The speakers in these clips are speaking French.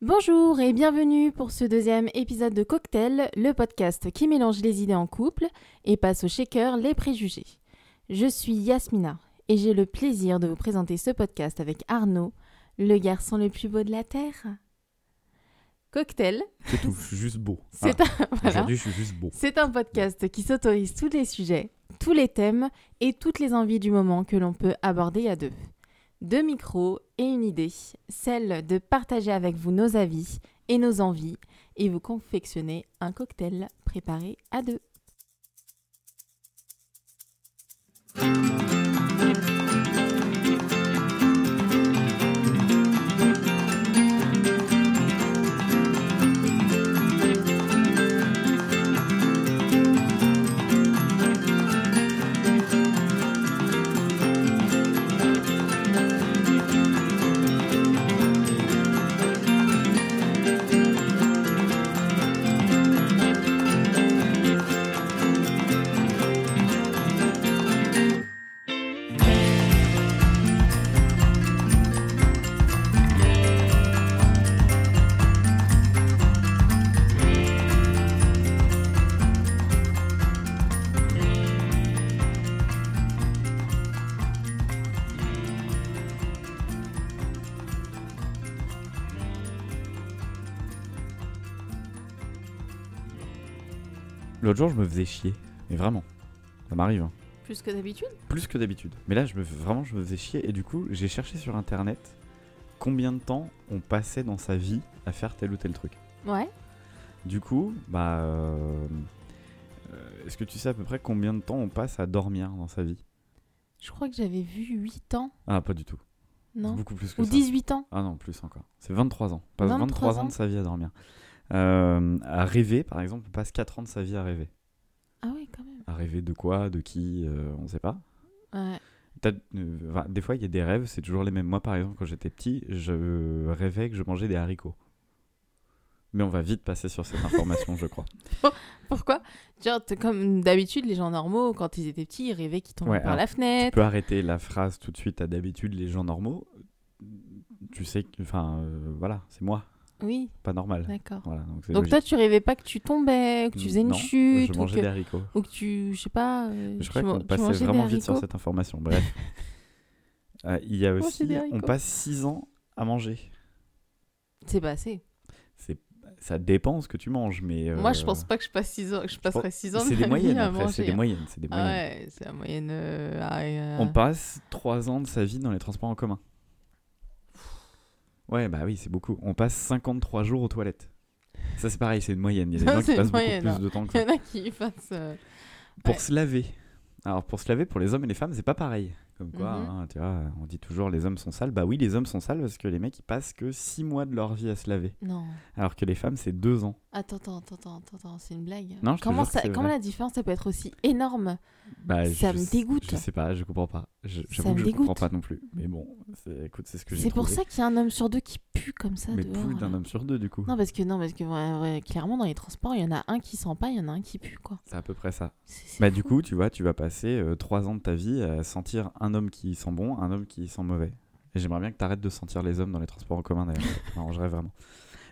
Bonjour et bienvenue pour ce deuxième épisode de Cocktail, le podcast qui mélange les idées en couple et passe au shaker les préjugés. Je suis Yasmina et j'ai le plaisir de vous présenter ce podcast avec Arnaud, le garçon le plus beau de la Terre. Cocktail, C'est tout, je suis juste beau. un, voilà. Aujourd'hui, je suis juste beau. C'est un podcast qui s'autorise tous les sujets, tous les thèmes et toutes les envies du moment que l'on peut aborder à deux. Deux micros et une idée, celle de partager avec vous nos avis et nos envies et vous confectionner un cocktail préparé à deux. L'autre jour, je me faisais chier. Mais vraiment. Ça m'arrive. hein. Plus que d'habitude? Plus que d'habitude. Mais là, je me, vraiment, je me faisais chier. Et du coup, j'ai cherché sur internet combien de temps on passait dans sa vie à faire tel ou tel truc. Ouais. Du coup, bah. euh, euh, Est-ce que tu sais à peu près combien de temps on passe à dormir dans sa vie? Je crois que j'avais vu 8 ans, Ah, pas du tout. non Beaucoup plus que Ou ça. 18 ans Ah non, plus encore. C'est 23 ans. On passe 23 23 ans ans. de sa vie à dormir. Euh, à rêver, par exemple, on passe 4 ans de sa vie à rêver. Ah ouais, quand même. À rêver de quoi, de qui, euh, on sait pas. Ouais. T'as- euh, enfin, des fois, il y a des rêves, c'est toujours les mêmes. Moi, par exemple, quand j'étais petit, je rêvais que je mangeais des haricots. Mais on va vite passer sur cette information, je crois. Pourquoi? Genre, comme d'habitude, les gens normaux, quand ils étaient petits, ils rêvaient qu'ils tombaient Ouais, par alors, la Tu fenêtre. peux arrêter la phrase tout de suite à d'habitude, les gens normaux. Tu sais que, enfin, euh, voilà, c'est moi, Oui, pas normal. d'accord. Voilà, donc toi, tu rêvais pas que tu tombais, que tu faisais une Non, chute, Je ou que, des haricots. ou que tu, je sais pas, euh, Je crois qu'on passait vraiment vite sur cette information. Bref. Euh, il y a Manger aussi, on passe 6 ans à manger. C'est pas assez. C'est, ça dépend ce que tu manges, mais. Moi, je euh, pense pas que je passe six ans, que je passerai 6 ans de ma des moyennes vie à après, c'est manger. des moyennes. C'est des Ah moyennes. ouais, c'est la moyenne. euh, ah, euh, On passe 3 ans de sa vie dans les transports en commun. Ouais, bah oui, c'est beaucoup. On passe 53 jours aux toilettes. Ça, c'est pareil, c'est une moyenne. Il y a des Ça, gens qui passent beaucoup moyenne, plus hein. de temps que Il y ça. en a qui passent. euh, Pour Ouais. se laver. Alors, pour se laver, pour les hommes et les femmes, c'est pas pareil. Comme quoi, Mhm. hein, tu vois, on dit toujours les hommes sont sales. Bah oui, les hommes sont sales parce que les mecs, ils passent que 6 mois de leur vie à se laver. Non. Alors que les femmes, c'est 2 ans. Attends, attends, attends, attends, c'est une blague. Non, je comment ça, comment la différence, ça peut être aussi énorme? Bah, Ça je me dégoûte. Je sais pas, je comprends pas. J'avoue me que je comprends pas non plus. Mais bon, écoute, c'est ce que j'ai C'est pour ça qu'il y a un homme sur deux qui pue comme ça Mais dehors. plus d'un homme sur deux, du coup. Non, parce que, non, parce que ouais, ouais, clairement, dans les transports, il y en a un qui sent pas, il y en a un qui pue, quoi. C'est à peu près ça. C'est Bah, fou. du coup, tu vois, tu vas passer 3 ans de ta vie à sentir un homme qui sent bon, un homme qui sent mauvais. Et j'aimerais bien que tu arrêtes de sentir les hommes dans les transports en commun, d'ailleurs. Ça m'arrangerait vraiment.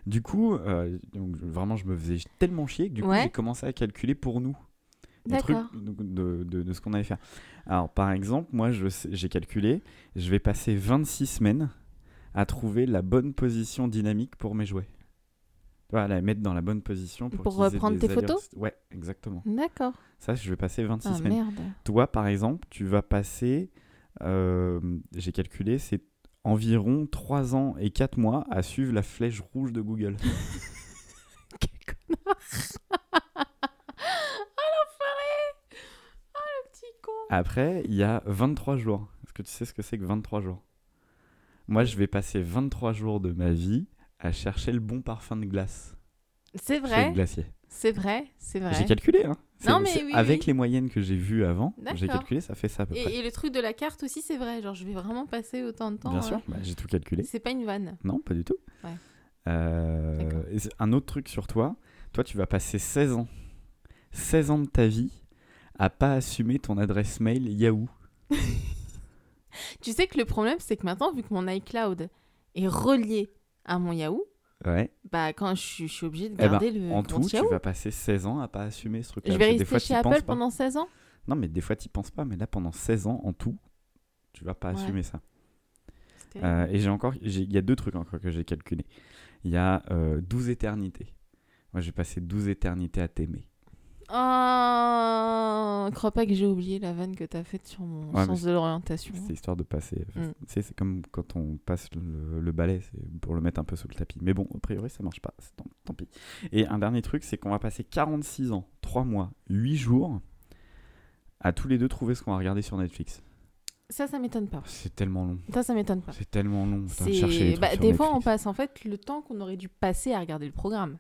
Du coup, euh, donc, vraiment, je me faisais tellement chier que du coup, Ouais. j'ai commencé à calculer pour nous. Des trucs de, de- ce qu'on allait faire. Alors, par exemple, moi, j'ai calculé, je vais passer 26 semaines à trouver la bonne position dynamique pour mes jouets. Tu vois, la mettre dans la bonne position pour, Pour, qu'ils aient prendre des tes photos? Ouais, exactement. D'accord. Ça, je vais passer 26 Ah semaines. merde. Toi, par exemple, tu vas passer, euh, j'ai calculé, c'est environ 3 ans et 4 mois à suivre la flèche rouge de Google. Quel connard. ah l'enfoiré Ah le petit con Après, il y a 23 jours. Est-ce que tu sais ce que c'est que 23 jours? Moi, je vais passer 23 jours de ma vie à chercher le bon parfum de glace C'est chez vrai, le glacier. c'est vrai, c'est vrai. J'ai calculé, hein. Non, mais oui, avec oui. les moyennes que j'ai vues avant, j'ai calculé, ça fait ça à peu près. Et, le truc de la carte aussi, c'est vrai. Genre, je vais vraiment passer autant de temps. Bien euh, sûr, bah, j'ai tout calculé. C'est pas une vanne. Non, pas du tout. Ouais. Euh, un autre truc sur toi, toi tu vas passer 16 ans, 16 ans de ta vie à pas assumer ton adresse mail Yahoo. Tu sais que le problème, c'est que maintenant, vu que mon iCloud est relié à mon Yahoo, Ouais. Bah, quand je suis, je suis obligée de Eh ben, garder le en tout, tu Yahoo. vas passer 16 ans à pas assumer ce truc-là. Je vais rester fois, chez Apple pendant 16 ans Non, mais des fois, tu penses pas. Mais là, pendant 16 ans, en tout, tu vas pas Ouais. assumer ça. Euh, et j'ai encore, il y a deux trucs encore que j'ai calculés. Il y a euh, 12 éternités. Moi, j'ai passé 12 éternités à t'aimer. Oh, crois pas que j'ai oublié la vanne que t'as faite sur mon Ouais, sens de l'orientation. C'est histoire de passer. Mm. C'est comme quand on passe le, le balai, c'est pour le mettre un peu sous le tapis. Mais bon, a priori, ça marche pas. Tant, tant pis. Et un dernier truc, c'est qu'on va passer 46 ans, 3 mois, 8 jours à tous les deux trouver ce qu'on va regarder sur Netflix. Ça, ça m'étonne pas. C'est tellement long. Ça, ça m'étonne pas. C'est tellement long. putain, chercher les C'est trucs bah, sur des fois on passe en fait le temps qu'on aurait dû passer à regarder le programme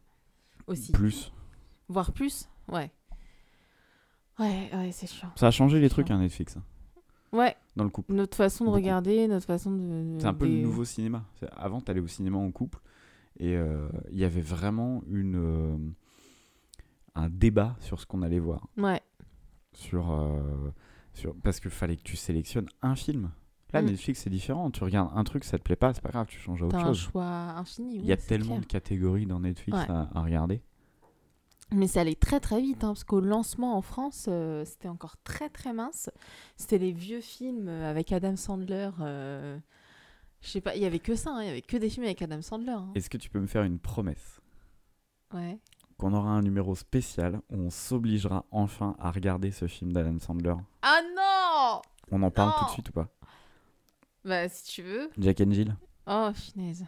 aussi, Plus. voire plus. Ouais. Ouais, ouais, c'est chiant. Ça a changé les trucs, hein, Netflix, Ouais, dans le couple. notre façon de Beaucoup. regarder, notre façon de. C'est un peu des- le nouveau cinéma. Avant, tu allais au cinéma en couple et euh, il y avait vraiment une, euh, un débat sur ce qu'on allait voir. Ouais, Sur, euh, sur, parce qu'il fallait que tu sélectionnes un film. Là, Mm. Netflix, c'est différent. Tu regardes un truc, ça te plaît pas, c'est pas grave, tu changes à autre t'as un chose. choix infini. Il y a tellement clair. de catégories dans Netflix Ouais. à, à regarder. Mais ça allait très très vite, hein, parce qu'au lancement en France, euh, c'était encore très très mince. C'était les vieux films euh, avec Adam Sandler. euh, Je sais pas, il y avait que ça, hein, il y avait que des films avec Adam Sandler. hein. Est-ce que tu peux me faire une promesse? Ouais. Qu'on aura un numéro spécial où on s'obligera enfin à regarder ce film d'Alan Sandler Ah non On en parle tout de suite ou pas? Bah si tu veux. Jack and Jill? Oh, finesse.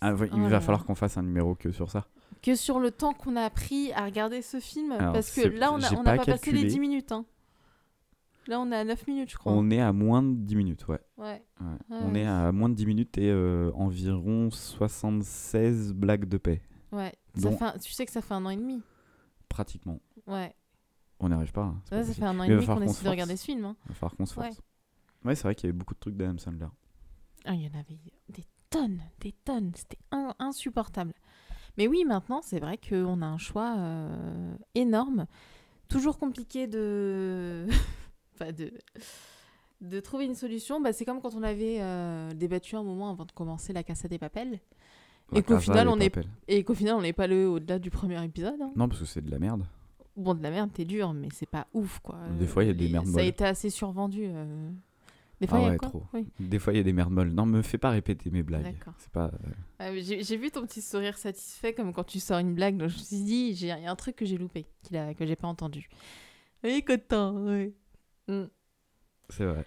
Ah, ouais, Il Oh va falloir qu'on fasse un numéro que sur ça. Que sur le temps qu'on a pris à regarder ce film, Alors, parce que là, on n'a pas pas passé les calculé. 10 minutes. Hein. Là, on est à 9 minutes, je crois. On est à moins de 10 minutes, ouais. Ouais. Ouais. Ouais, On est à moins de 10 minutes et euh, environ 76 blagues de paix. Ouais. Ça Dont- fait un- Tu sais que ça fait un an et demi. Pratiquement. Ouais. On n'y arrive pas. hein, Ça, pas ça possible. fait un an et demi qu'on essaie de regarder ce film. hein. Il va falloir qu'on se force. Ouais, c'est vrai qu'il y avait beaucoup de trucs d'Adam Sandler. Ah, il y en avait des tonnes, des tonnes. C'était in- insupportable. Mais oui, maintenant, c'est vrai qu'on a un choix euh, énorme. Toujours compliqué de... enfin, de... de trouver une solution. Bah, c'est comme quand on avait euh, débattu un moment avant de commencer La Casa des Papels. La Et qu'au final, on est- Papel. Et qu'au final, on n'est pas le au-delà du premier épisode. hein. Non, parce que c'est de la merde. Bon, de la merde, t'es dur, mais c'est pas ouf, quoi. Des fois, il y a des Et merdes Ça a été assez survendu. euh. Des fois, Ah il y a quoi trop. Oui. Des fois, il y a des merdes molles. Non, me fais pas répéter mes blagues. C'est pas. euh, Ah, J'ai vu ton petit sourire satisfait comme quand tu sors une blague, donc je me suis dit, j'ai- il y a un truc que j'ai loupé, qu'il a, que j'ai pas entendu. Oui, content, oui. Mm. C'est vrai.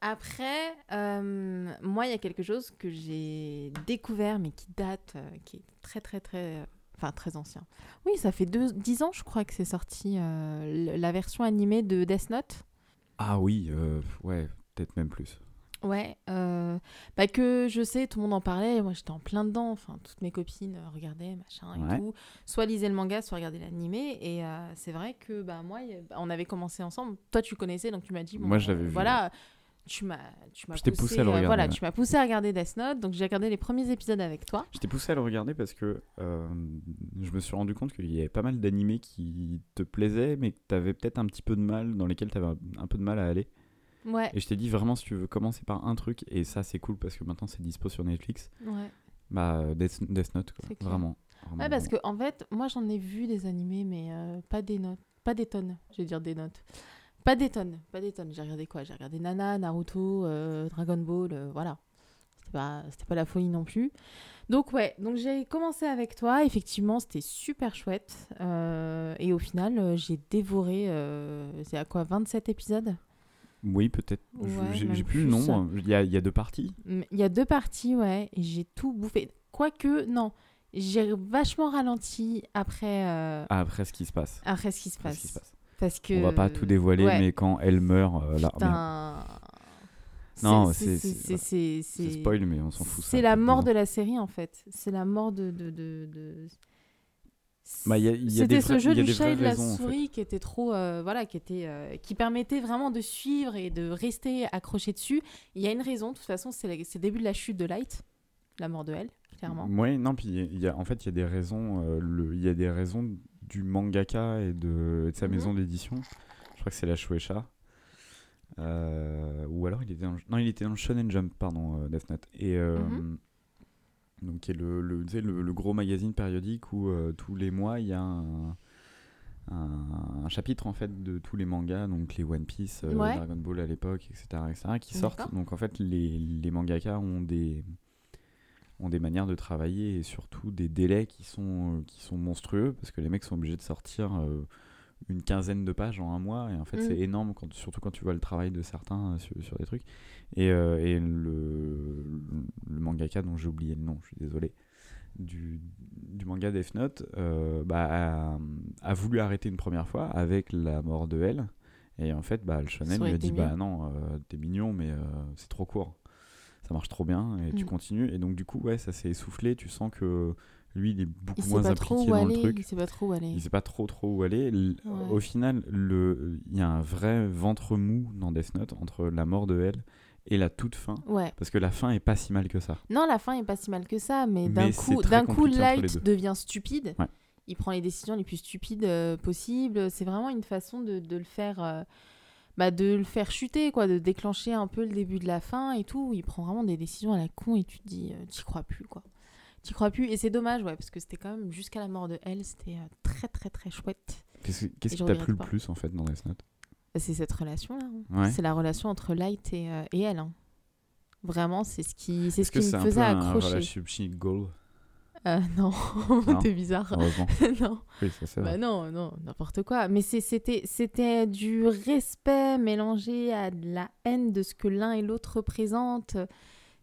Après, euh, moi, il y a quelque chose que j'ai découvert, mais qui date, euh, qui est très, très, très. Enfin, très ancien. Oui, ça fait deux, 10 ans, je crois, que c'est sorti la version animée de Death Note. Ah oui, ouais, peut-être même plus. Ouais, euh, bah que je sais, tout le monde en parlait, moi j'étais en plein dedans, enfin toutes mes copines euh, regardaient, machin et Ouais. tout, soit lisaient le manga, soit regardaient l'animé, et euh, c'est vrai que bah moi, bah, on avait commencé ensemble, toi tu connaissais, donc tu m'as dit, bon, Moi, je l'avais euh, vu, Voilà, tu m'as tu poussé à le regarder, Voilà, ouais. tu m'as poussé à regarder Death Note, donc j'ai regardé les premiers épisodes avec toi. Je t'ai poussé à le regarder parce que euh, je me suis rendu compte qu'il y avait pas mal d'animés qui te plaisaient, mais que tu avais peut-être un petit peu de mal, dans lesquels tu avais un peu de mal à aller. Ouais, Et je t'ai dit vraiment, si tu veux commencer par un truc, et ça c'est cool parce que maintenant c'est dispo sur Netflix, ouais. bah euh, Death, Death Note, quoi. Vraiment. vraiment, Ouais, parce que en fait, moi j'en ai vu des animés, mais euh, pas des notes, pas des tonnes, je vais dire des notes. Pas des tonnes, pas des tonnes. J'ai regardé quoi? J'ai regardé Nana, Naruto, euh, Dragon Ball, euh, voilà. C'était pas, pas la folie non plus. Donc ouais, donc j'ai commencé avec toi. Effectivement, c'était super chouette. Euh, et au final, j'ai dévoré. c'est à quoi? 27 épisodes? Oui, peut-être. Ouais, j'ai plus le plus. nombre. Il y a, il y a deux parties. Il y a deux parties, ouais. Et j'ai tout bouffé. Quoique, non. J'ai vachement ralenti après, euh, Ah, après ce qui se passe. après ce qui se passe. qui se passe. Parce que... On va pas tout dévoiler, ouais. mais quand elle meurt, euh, là. Putain. Non, c'est spoil, mais on s'en fout. C'est la mort de la série en fait. C'est la mort de. de, de, de- Bah, C'était ce jeu du chat et de la raisons, en fait. souris qui était trop, euh, voilà, qui était, euh, qui permettait vraiment de suivre et de rester accroché dessus. Il y a une raison, de toute façon, c'est le début de la chute de Light, la mort de elle, clairement. Ouais, non, puis il y a, en fait, il y a des raisons. euh, le- Il y a des raisons du mangaka et de, et de sa Mhm. maison d'édition. Je crois que c'est la Shueisha. Ou alors il était dans, non, il était dans le Shonen Jump, pardon, Death Note. Et, Mhm. Donc qui est le, le, gros magazine périodique où euh, tous les mois il y a un, un- un chapitre en fait de tous les mangas, donc les One Piece, euh, Ouais. Dragon Ball à l'époque, etc., etc., qui sortent. Donc en fait, les, les mangaka ont des ont des manières de travailler et surtout des délais qui sont, euh, qui sont monstrueux parce que les mecs sont obligés de sortir euh, une quinzaine de pages en un mois et en fait Mm. c'est énorme quand, surtout quand tu vois le travail de certains euh, sur, sur des trucs et, euh, et le, le mangaka dont j'ai oublié le nom je suis désolé du, du manga Death Note euh, bah, a, a voulu arrêter une première fois avec la mort de elle et en fait bah, le shonen lui a dit bah non euh, t'es mignon mais c'est trop court ça marche trop bien et tu Mm. continues et donc du coup ouais ça s'est essoufflé tu sens que lui il est beaucoup Il moins impliqué dans aller. le truc Il sait pas trop où aller. il sait pas trop trop où aller. L- Ouais. Au final, le- il y a un vrai ventre mou dans Death Note entre la mort de elle et la toute fin. Ouais. Parce que la fin est pas si mal que ça. Non, la fin est pas si mal que ça, mais d'un coup, d'un coup, Light devient stupide. Ouais. Il prend les décisions les plus stupides euh, possibles. C'est vraiment une façon de, de le faire, euh, bah, de le faire chuter, quoi, de déclencher un peu le début de la fin et tout. Il prend vraiment des décisions à la con et tu te dis, euh, t'y crois plus, quoi. T'y crois plus et c'est dommage, ouais, parce que c'était quand même jusqu'à la mort de elle, c'était euh, très très très chouette. Qu'est-ce qui t'a plu le plus en fait dans Death Note? C'est cette relation-là. hein. Ouais. C'est la relation entre Light et, euh, et elle. hein. Vraiment, c'est ce qui, c'est Est-ce ce qui c'est me un faisait un accrocher. relationship goal? Euh, non, Non. t'es bizarre. Non. oui, ça c'est Bah non, non, n'importe quoi. Mais c'est- c'était, c'était du respect mélangé à de la haine de ce que l'un et l'autre représentent.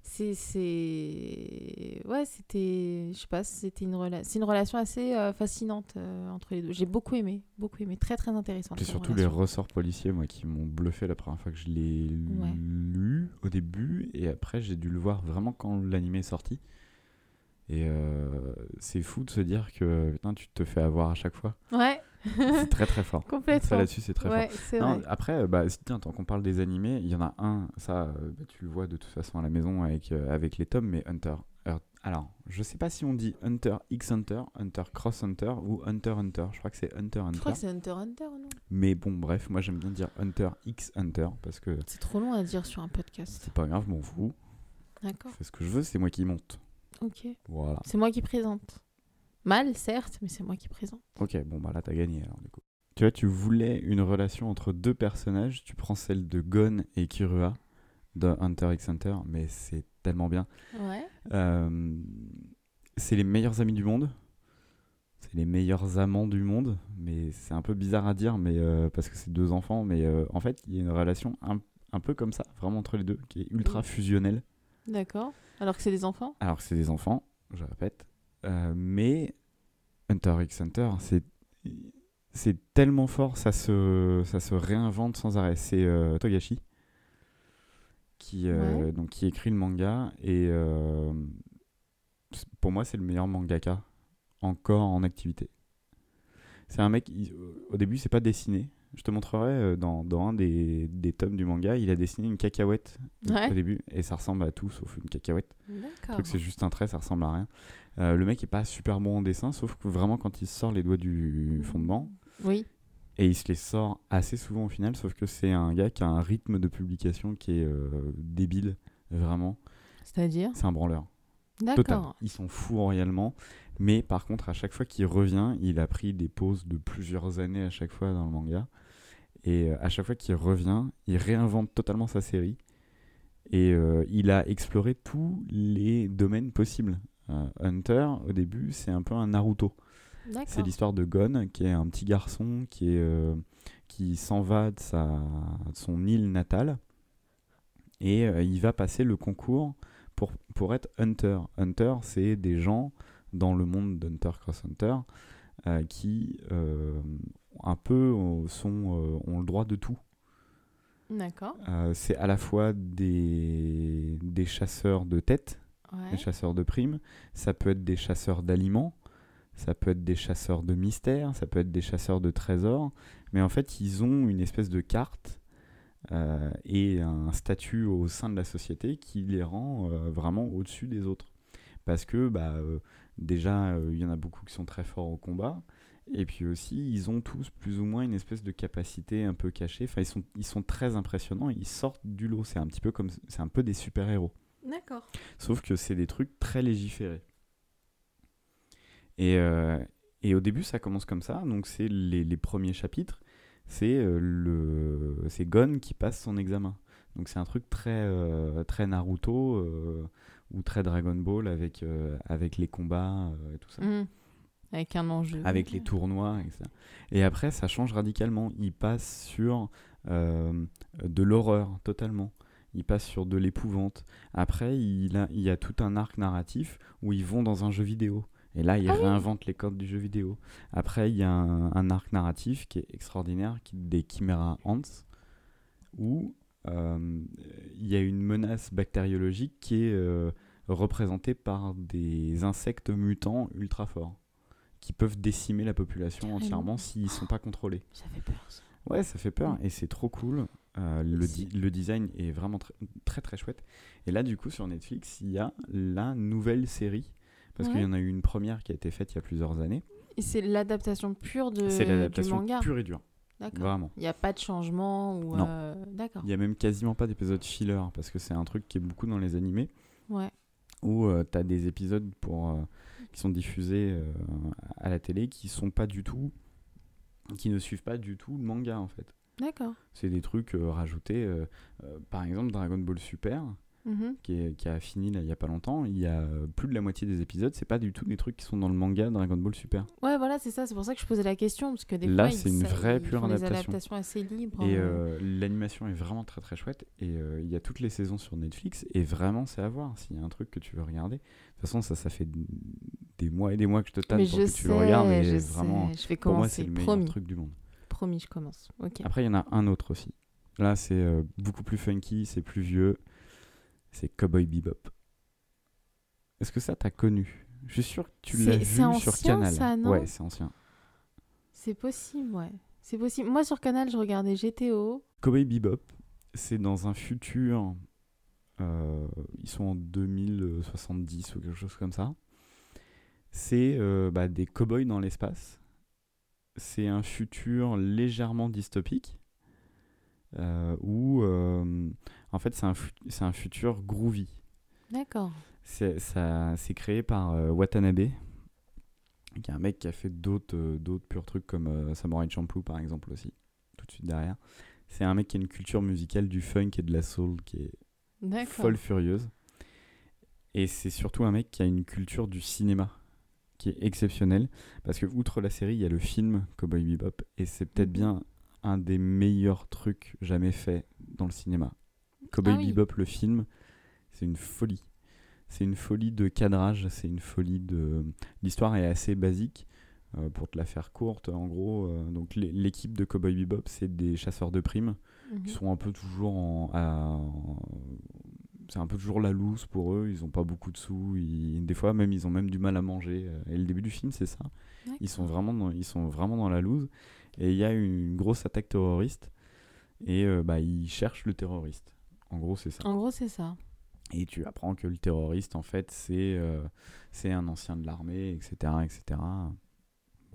C'est, c'est... Ouais, c'était... Je sais pas, c'était une, rela- c'est une relation assez euh, fascinante euh, entre les deux. J'ai beaucoup aimé, beaucoup aimé. Très, très intéressant. C'est surtout les ressorts policiers moi qui m'ont bluffé la première fois que je l'ai Ouais. lu au début et après j'ai dû le voir vraiment quand l'animé est sorti. Et euh, c'est fou de se dire que putain, tu te fais avoir à chaque fois. Ouais, C'est très très fort. Ça complètement. là-dessus c'est très fort. ouais, c'est Non, vrai. après, euh, bah, tiens, tant qu'on parle des animés, il y en a un, ça, euh, bah, tu le vois de toute façon à la maison avec, euh, avec les tomes, mais Hunter. Alors, je sais pas si on dit Hunter X Hunter, Hunter Cross Hunter ou Hunter Hunter. Je crois que c'est Hunter Je Hunter. crois que c'est Hunter Hunter, non? Mais bon, bref, moi j'aime bien dire Hunter X Hunter parce que C'est trop long à dire sur un podcast. c'est pas grave, je m'en fous. D'accord, Je fais ce que je veux, c'est moi qui monte. ok. Voilà. C'est moi qui présente. Mal, certes, mais c'est moi qui présente. Ok, bon, bah là t'as gagné alors du coup. Tu vois, tu voulais une relation entre deux personnages, tu prends celle de Gon et Kirua de Hunter X Hunter, mais c'est tellement bien. Ouais. Euh, c'est les meilleurs amis du monde. C'est les meilleurs amants du monde. Mais c'est un peu bizarre à dire mais, euh, parce que c'est deux enfants. Mais euh, en fait, il y a une relation un, un peu comme ça, vraiment entre les deux, qui est ultra Mm. fusionnelle. D'accord. Alors que c'est des enfants? Alors que c'est des enfants, je répète. Euh, mais Hunter x Hunter, c'est. C'est tellement fort, ça se, ça se réinvente sans arrêt. C'est euh, Togashi qui, euh, Ouais. donc, qui écrit le manga et euh, pour moi c'est le meilleur mangaka encore en activité. C'est un mec, il- au début c'est pas dessiné. Je te montrerai dans, dans un des, des tomes du manga, il a dessiné une cacahuète Ouais. au début et ça ressemble à tout sauf une cacahuète. D'accord. c'est juste un trait, ça ressemble à rien. Euh, le mec est pas super bon en dessin, sauf que vraiment quand il sort les doigts du fondement, Oui. et il se les sort assez souvent au final, sauf que c'est un gars qui a un rythme de publication qui est euh, débile, vraiment. C'est-à-dire C'est un branleur. D'accord. Ils sont fous royalement. Mais par contre, à chaque fois qu'il revient, il a pris des pauses de plusieurs années à chaque fois dans le manga. Et euh, à chaque fois qu'il revient, il réinvente totalement sa série. Et euh, il a exploré tous les domaines possibles. Euh, Hunter, au début, c'est un peu un Naruto. C'est l'histoire de Gon, qui est un petit garçon qui, est, euh, qui s'en va de, sa, de son île natale. Et euh, il va passer le concours pour, pour être Hunter. Hunter, c'est des gens dans le monde d'Hunter Cross Hunter euh, qui euh, un peu sont, euh, ont le droit de tout. D'accord. C'est à la fois des, des chasseurs de tête, Ouais. des chasseurs de primes, ça peut être des chasseurs d'aliments, ça peut être des chasseurs de mystères, ça peut être des chasseurs de trésors, mais en fait ils ont une espèce de carte euh, et un statut au sein de la société qui les rend euh, vraiment au-dessus des autres. Parce que bah, euh, déjà il y en a beaucoup qui sont très forts au combat, et puis aussi ils ont tous plus ou moins une espèce de capacité un peu cachée, enfin ils sont, ils sont très impressionnants, ils sortent du lot, c'est un petit peu comme c'est un peu des super-héros. D'accord. Sauf que c'est des trucs très légiférés. Et, euh, et au début, ça commence comme ça. Donc, c'est les, les premiers chapitres. C'est euh, le c'est Gon qui passe son examen. Donc, c'est un truc très, euh, très Naruto euh, ou très Dragon Ball avec, avec les combats et tout ça. Mhm. Avec un enjeu. Avec les tournois, etc. Et après, ça change radicalement. Il passe sur de l'horreur, totalement. Il passe sur de l'épouvante. Après, il, a- il y a tout un arc narratif où ils vont dans un jeu vidéo. Et là, ils Ah oui. réinventent les codes du jeu vidéo. Après, il y a un, un arc narratif qui est extraordinaire, qui des Chimera Ants, où euh, il y a une menace bactériologique qui est euh, représentée par des insectes mutants ultra forts qui peuvent décimer la population entièrement s'ils ne sont pas contrôlés. Ça fait peur, ça. Ouais, ça fait peur et c'est trop cool. Euh, le, Si. di- le design est vraiment tr- très très chouette. Et là, du coup, sur Netflix, il y a la nouvelle série. Parce qu'il y en a eu une première qui a été faite il y a plusieurs années. Et c'est l'adaptation pure de, c'est l'adaptation pure et dure. D'accord. Vraiment. Il n'y a pas de changement ou. Euh, D'accord. Il n'y a même quasiment pas d'épisodes filler parce que c'est un truc qui est beaucoup dans les animés Ouais. où tu as des épisodes pour, euh, qui sont diffusés euh, à la télé qui sont pas du tout qui ne suivent pas du tout le manga en fait. D'accord. C'est des trucs euh, rajoutés. euh, euh, par exemple, Dragon Ball Super, Mhm. qui, est- qui a fini là, il y a pas longtemps, il y a plus de la moitié des épisodes, c'est pas du tout des trucs qui sont dans le manga Dragon Ball Super. Ouais, voilà, c'est ça. C'est pour ça que je posais la question. Parce que des Là, fois, c'est ils, une vraie pure font des adaptation. adaptations assez libres. Et euh. euh, l'animation est vraiment très très chouette. Et euh, il y a toutes les saisons sur Netflix. Et vraiment, c'est à voir. S'il y a un truc que tu veux regarder. De toute façon, ça, ça fait des mois et des mois que je te tâte Mais pour je que sais, tu le regardes. Et je vraiment, sais. Je vais pour moi, commencer. c'est le meilleur Promis. truc du monde. Promis, je commence. Après, il y en a un autre aussi. Là, c'est euh, beaucoup plus funky, c'est plus vieux. C'est Cowboy Bebop. Est-ce que ça t'as connu? Je suis sûr que tu l'as vu sur Canal. ça, non? Ouais, c'est ancien. C'est possible, ouais. C'est possible. Moi, sur Canal, je regardais GTO. Cowboy Bebop, c'est dans un futur. euh, ils sont en 2070 ou quelque chose comme ça. C'est euh, bah, des cowboys dans l'espace. C'est un futur légèrement dystopique. euh, où, euh, en fait, c'est un, c'est un futur groovy. D'accord. C'est ça- c'est créé par euh, Watanabe, qui est un mec qui a fait d'autres euh, d'autres purs trucs comme Samurai Champloo par exemple aussi, tout de suite derrière. C'est un mec qui a une culture musicale du funk et de la soul qui est D'accord. folle furieuse. Et c'est surtout un mec qui a une culture du cinéma qui est exceptionnelle. Parce que, outre la série, il y a le film Cowboy Bebop. Et c'est peut-être Mhm. bien un des meilleurs trucs jamais faits dans le cinéma. Cowboy Ah oui. Bebop, le film, c'est une folie. C'est une folie de cadrage, c'est une folie de. L'histoire est assez basique. euh, pour te la faire courte, en gros, euh, donc l'é- l'équipe de Cowboy Bebop, c'est des chasseurs de primes Mhm. qui sont un peu toujours en, à- en- c'est un peu toujours la loose pour eux ils ont pas beaucoup de sous ils- des fois même ils ont même du mal à manger. Euh, et le début du film c'est ça. Ils sont vraiment dans, ils sont vraiment dans la loose. Et il y a une grosse attaque terroriste. Et euh, bah ils cherchent le terroriste. En gros c'est ça. En gros, c'est ça. et tu apprends que le terroriste en fait c'est euh, c'est un ancien de l'armée etc etc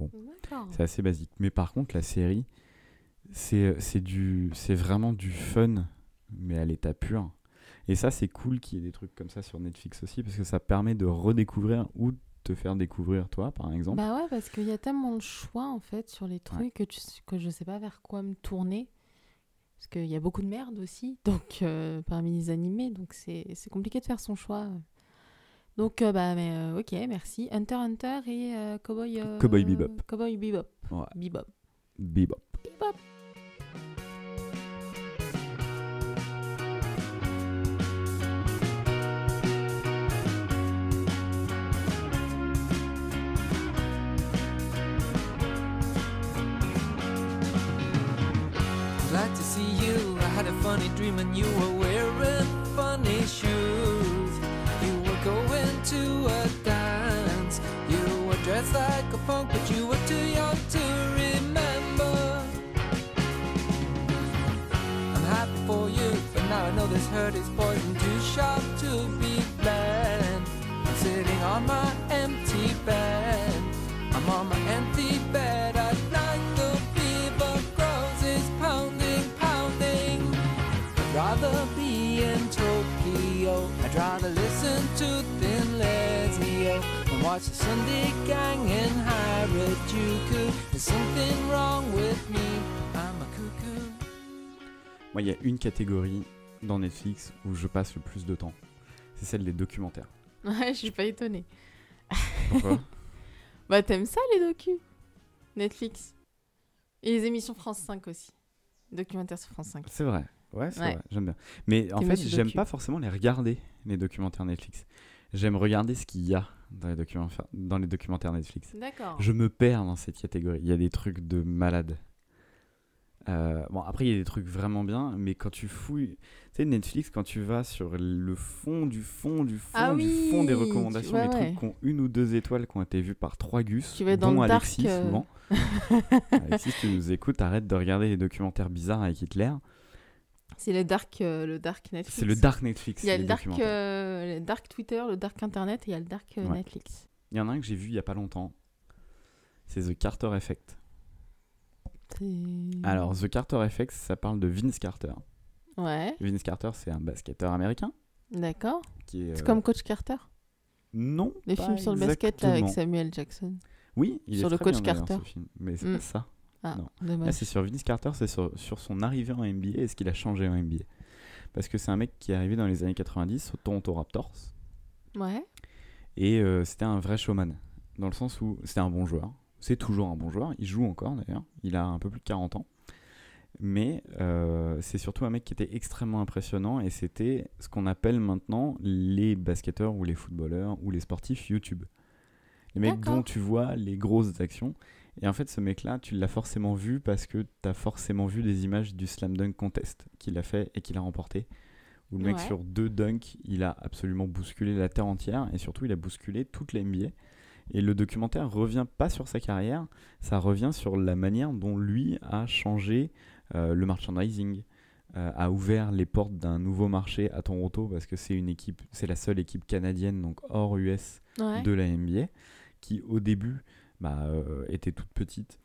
D'accord. c'est assez basique. Mais par contre, la série, c'est c'est vraiment du fun, mais à l'état pur. Et ça, c'est cool qu'il y ait des trucs comme ça sur Netflix aussi, parce que ça permet de redécouvrir ou de te faire découvrir toi, par exemple. Bah ouais, parce qu'il y a tellement de choix en fait sur les trucs que, tu, que je sais pas vers quoi me tourner. Parce qu'il y a beaucoup de merde aussi, donc euh, parmi les animés, donc c'est compliqué de faire son choix. Donc euh, bah mais euh, ok, merci. Hunter Hunter et Cowboy. Cowboy Bebop. Cowboy Bebop. Ouais. Bebop. Bebop. Bebop. Catégorie dans Netflix où je passe le plus de temps. C'est celle des documentaires. Ouais, je suis pas étonnée. Pourquoi? Bah, t'aimes ça, les docus Netflix. Et les émissions France 5 aussi. Documentaires sur France 5. C'est vrai. Ouais, c'est Ouais. vrai. J'aime bien. Mais en fait, j'aime pas forcément les regarder, les documentaires Netflix. J'aime regarder ce qu'il y a dans les, documentaires, dans les documentaires Netflix. D'accord. Je me perds dans cette catégorie. Il y a des trucs de malade. Euh, bon, après, il y a des trucs vraiment bien, mais quand tu fouilles. Tu sais, Netflix, quand tu vas sur le fond du fond du fond Ah du fond des recommandations, ouais, les trucs ouais. qui ont une ou deux étoiles qui ont été vus par trois gus, Tu vas dans dont le dark, Alexis euh. souvent. Alexis, tu nous écoutes, arrête de regarder les documentaires bizarres avec Hitler. C'est le dark, euh, le dark Netflix. C'est le dark Netflix. Il y a le dark, euh, le dark Twitter, le dark Internet et il y a le dark Ouais. Netflix. Il y en a un que j'ai vu il y a pas longtemps. C'est The Carter Effect. Alors, The Carter Effect, ça parle de Vince Carter. Ouais, Vince Carter, c'est un basketteur américain d'accord. C'est euh, comme Coach Carter? Non. Les films sur le basket là, avec. Samuel Jackson. Oui, il sur est le très coach bien, Carter. ce film. Mais c'est Mm. pas ça. Ah, Non. Là, dommage. c'est sur Vince Carter, c'est sur, sur son arrivée en NBA et ce qu'il a changé en NBA. Parce que c'est un mec qui est arrivé dans les années 90 au Toronto Raptors. Ouais, Et euh, c'était un vrai showman. Dans le sens où c'était un bon joueur. C'est toujours un bon joueur. Il joue encore d'ailleurs. Il a un peu plus de 40 ans. Mais euh, c'est surtout un mec qui était extrêmement impressionnant. Et c'était ce qu'on appelle maintenant les basketteurs ou les footballeurs ou les sportifs YouTube. Les mecs dont tu vois les grosses actions. Et en fait, ce mec-là, tu l'as forcément vu parce que tu as forcément vu des images du Slam Dunk Contest qu'il a fait et qu'il a remporté. Où le mec, Ouais. sur deux dunks, il a absolument bousculé la terre entière et surtout, il a bousculé toute la NBA. Et le documentaire revient pas sur sa carrière, ça revient sur la manière dont lui a changé euh, le merchandising, euh, a ouvert les portes d'un nouveau marché à Toronto parce que c'est une équipe, c'est la seule équipe canadienne, donc hors US, ouais. de la NBA, qui au début bah, euh, était toute petite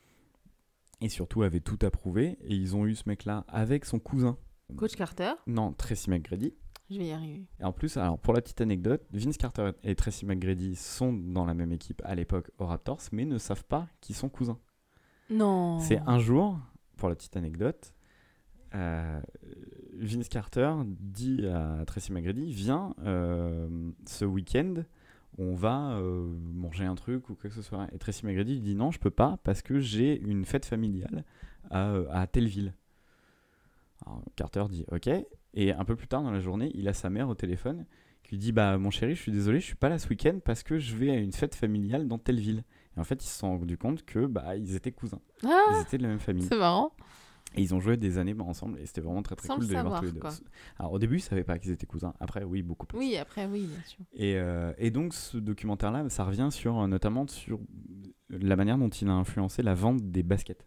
et surtout avait tout approuvé. Et ils ont eu ce mec-là avec son cousin. Coach Carter, Non, Tracy McGrady. Je vais y arriver. Et en plus, alors pour la petite anecdote, Vince Carter et Tracy McGrady sont dans la même équipe à l'époque aux Raptors, mais ne savent pas qu'ils sont cousins. Non. C'est un jour, pour la petite anecdote, euh, Vince Carter dit à Tracy McGrady Viens, euh, ce week-end, on va euh, manger un truc ou quoi que ce soit. Et Tracy McGrady dit Non, je peux pas parce que j'ai une fête familiale à, à telle ville. Alors, Carter dit Ok. Et un peu plus tard dans la journée, il a sa mère au téléphone qui lui dit Bah, mon chéri, je suis désolé, je suis pas là ce week-end parce que je vais à une fête familiale dans telle ville. Et en fait, ils se sont rendus compte que bah, ils étaient cousins. Ils Ah, étaient de la même famille. c'est marrant. Et ils ont joué des années ensemble et c'était vraiment très très Sans cool de les voir tous les deux. quoi. Alors au début, ils savaient pas qu'ils étaient cousins. Après, oui, beaucoup plus. Oui, après, oui, bien sûr. Et, euh, et donc ce documentaire-là, ça revient sur euh, notamment sur la manière dont il a influencé la vente des baskets.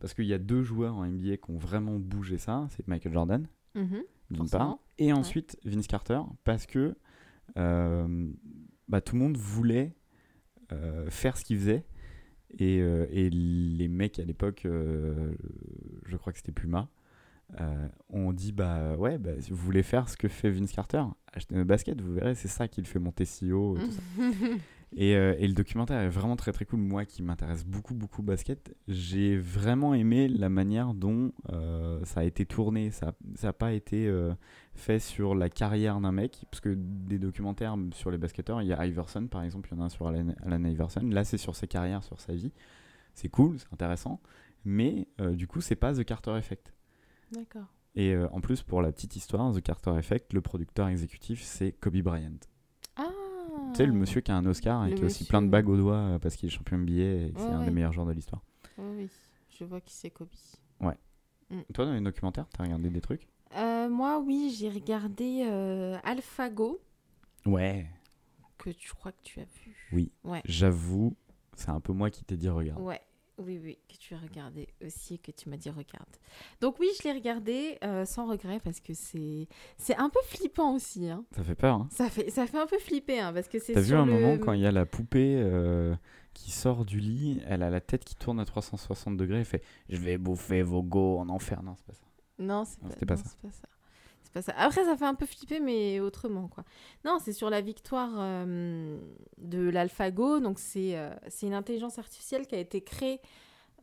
Parce qu'il y a deux joueurs en NBA qui ont vraiment bougé ça. C'est Michael Jordan, Mhm. d'une part, et ensuite Vince Carter, parce que euh, bah, tout le monde voulait euh, faire ce qu'il faisait. Et, euh, et les mecs à l'époque, je crois que c'était Puma, ont dit bah ouais, bah, si vous voulez faire ce que fait Vince Carter, achetez nos baskets, vous verrez, c'est ça qui le fait monter si haut. Mm. tout ça. Et, euh, et le documentaire est vraiment très très cool. Moi qui m'intéresse beaucoup beaucoup au basket, j'ai vraiment aimé la manière dont euh, ça a été tourné. Ça n'a pas été euh, fait sur la carrière d'un mec, parce que des documentaires sur les basketteurs, il y a Iverson par exemple, il y en a un sur Allen Iverson. Là c'est sur sa carrière, sur sa vie. C'est cool, c'est intéressant. Mais du coup, c'est pas The Carter Effect. D'accord. Et en plus, pour la petite histoire, The Carter Effect, le producteur exécutif, c'est Kobe Bryant. Ah. Tu sais, le monsieur qui a un Oscar et Le qui a aussi monsieur. plein de bagues au doigt euh, parce qu'il est champion NBA et que c'est Ouais, un des ouais. meilleurs joueurs de l'histoire. Oui, oui, je vois qui c'est Kobe. Toi, dans les documentaires, t'as regardé des trucs? Euh, moi, oui, j'ai regardé euh, AlphaGo, Ouais. que tu crois que tu as vu? Oui. Ouais. J'avoue, c'est un peu moi qui t'ai dit regarde. Ouais, oui, oui, que tu as regardé aussi et que tu m'as dit regarde. Donc oui, je l'ai regardé euh, sans regret parce que c'est c'est un peu flippant aussi. Hein. Ça fait peur, hein Ça fait ça fait un peu flipper hein, parce que c'est T'as vu un le- moment quand il y a la poupée euh, qui sort du lit, elle a la tête qui tourne à 360 degrés et fait Je vais bouffer vos go en enfer. Non, c'est pas ça. Non, pas, pas c'est pas ça. C'est pas ça. Après, ça fait un peu flipper, mais autrement, quoi. Non, c'est sur la victoire euh, de l'AlphaGo. Donc, c'est euh, une intelligence artificielle qui a été créée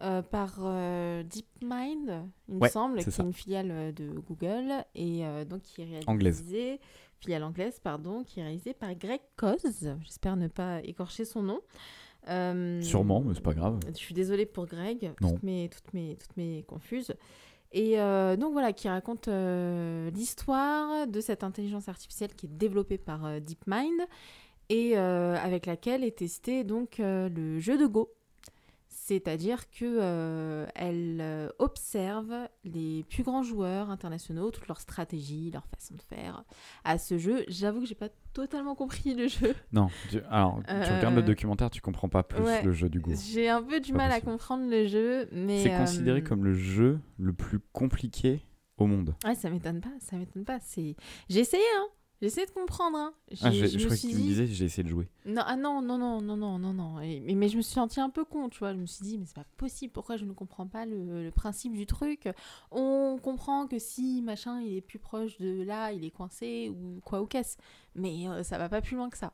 euh, par euh, DeepMind, il me semble, qui ça. est une filiale euh, de Google. Et donc, qui est réalisée... Anglaise. Filiale anglaise, pardon, qui est réalisée par Greg Coz. J'espère ne pas écorcher son nom. Sûrement, mais c'est pas grave. je suis désolée pour Greg, Non. toutes mes, toutes mes, toutes mes confuses. Et euh, donc voilà, qui raconte euh, l'histoire de cette intelligence artificielle qui est développée par euh, DeepMind et avec laquelle est testé donc le jeu de Go. C'est-à-dire que euh, elle euh, observe les plus grands joueurs internationaux, toute leur stratégie, leur façon de faire à ce jeu. J'avoue que j'ai pas totalement compris le jeu. Non, tu- alors, tu Euh, regardes le documentaire, tu comprends pas plus ouais. le jeu du Go. J'ai un peu du mal à comprendre le jeu, mais C'est considéré comme le jeu le plus compliqué au monde. Ouais, ça m'étonne pas, ça m'étonne pas. C'est, j'ai essayé, hein. J'ai essayé de comprendre, hein. Ah, je je me crois que tu me disais, j'ai essayé de jouer. Non, ah non, non, non, non, non, non, non. Et- mais, mais je me suis sentie un peu con, tu vois. Je me suis dit, mais c'est pas possible. Pourquoi je ne comprends pas le, le principe du truc? On comprend que si machin, il est plus proche de là, il est coincé ou quoi ou qu'est-ce. Mais euh, ça va pas plus loin que ça.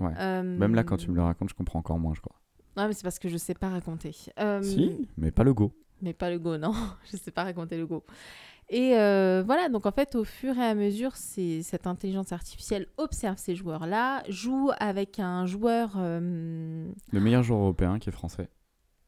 Ouais. Euh, Même là, quand tu me le racontes, je comprends encore moins, je crois. Non, mais c'est parce que je sais pas raconter. Euh, Si, mais pas le Go. mais pas le Go, non. je sais pas raconter le Go. Et euh, voilà, donc en fait, au fur et à mesure, cette intelligence artificielle observe ces joueurs-là, joue avec un joueur, euh, Le meilleur joueur européen qui est français.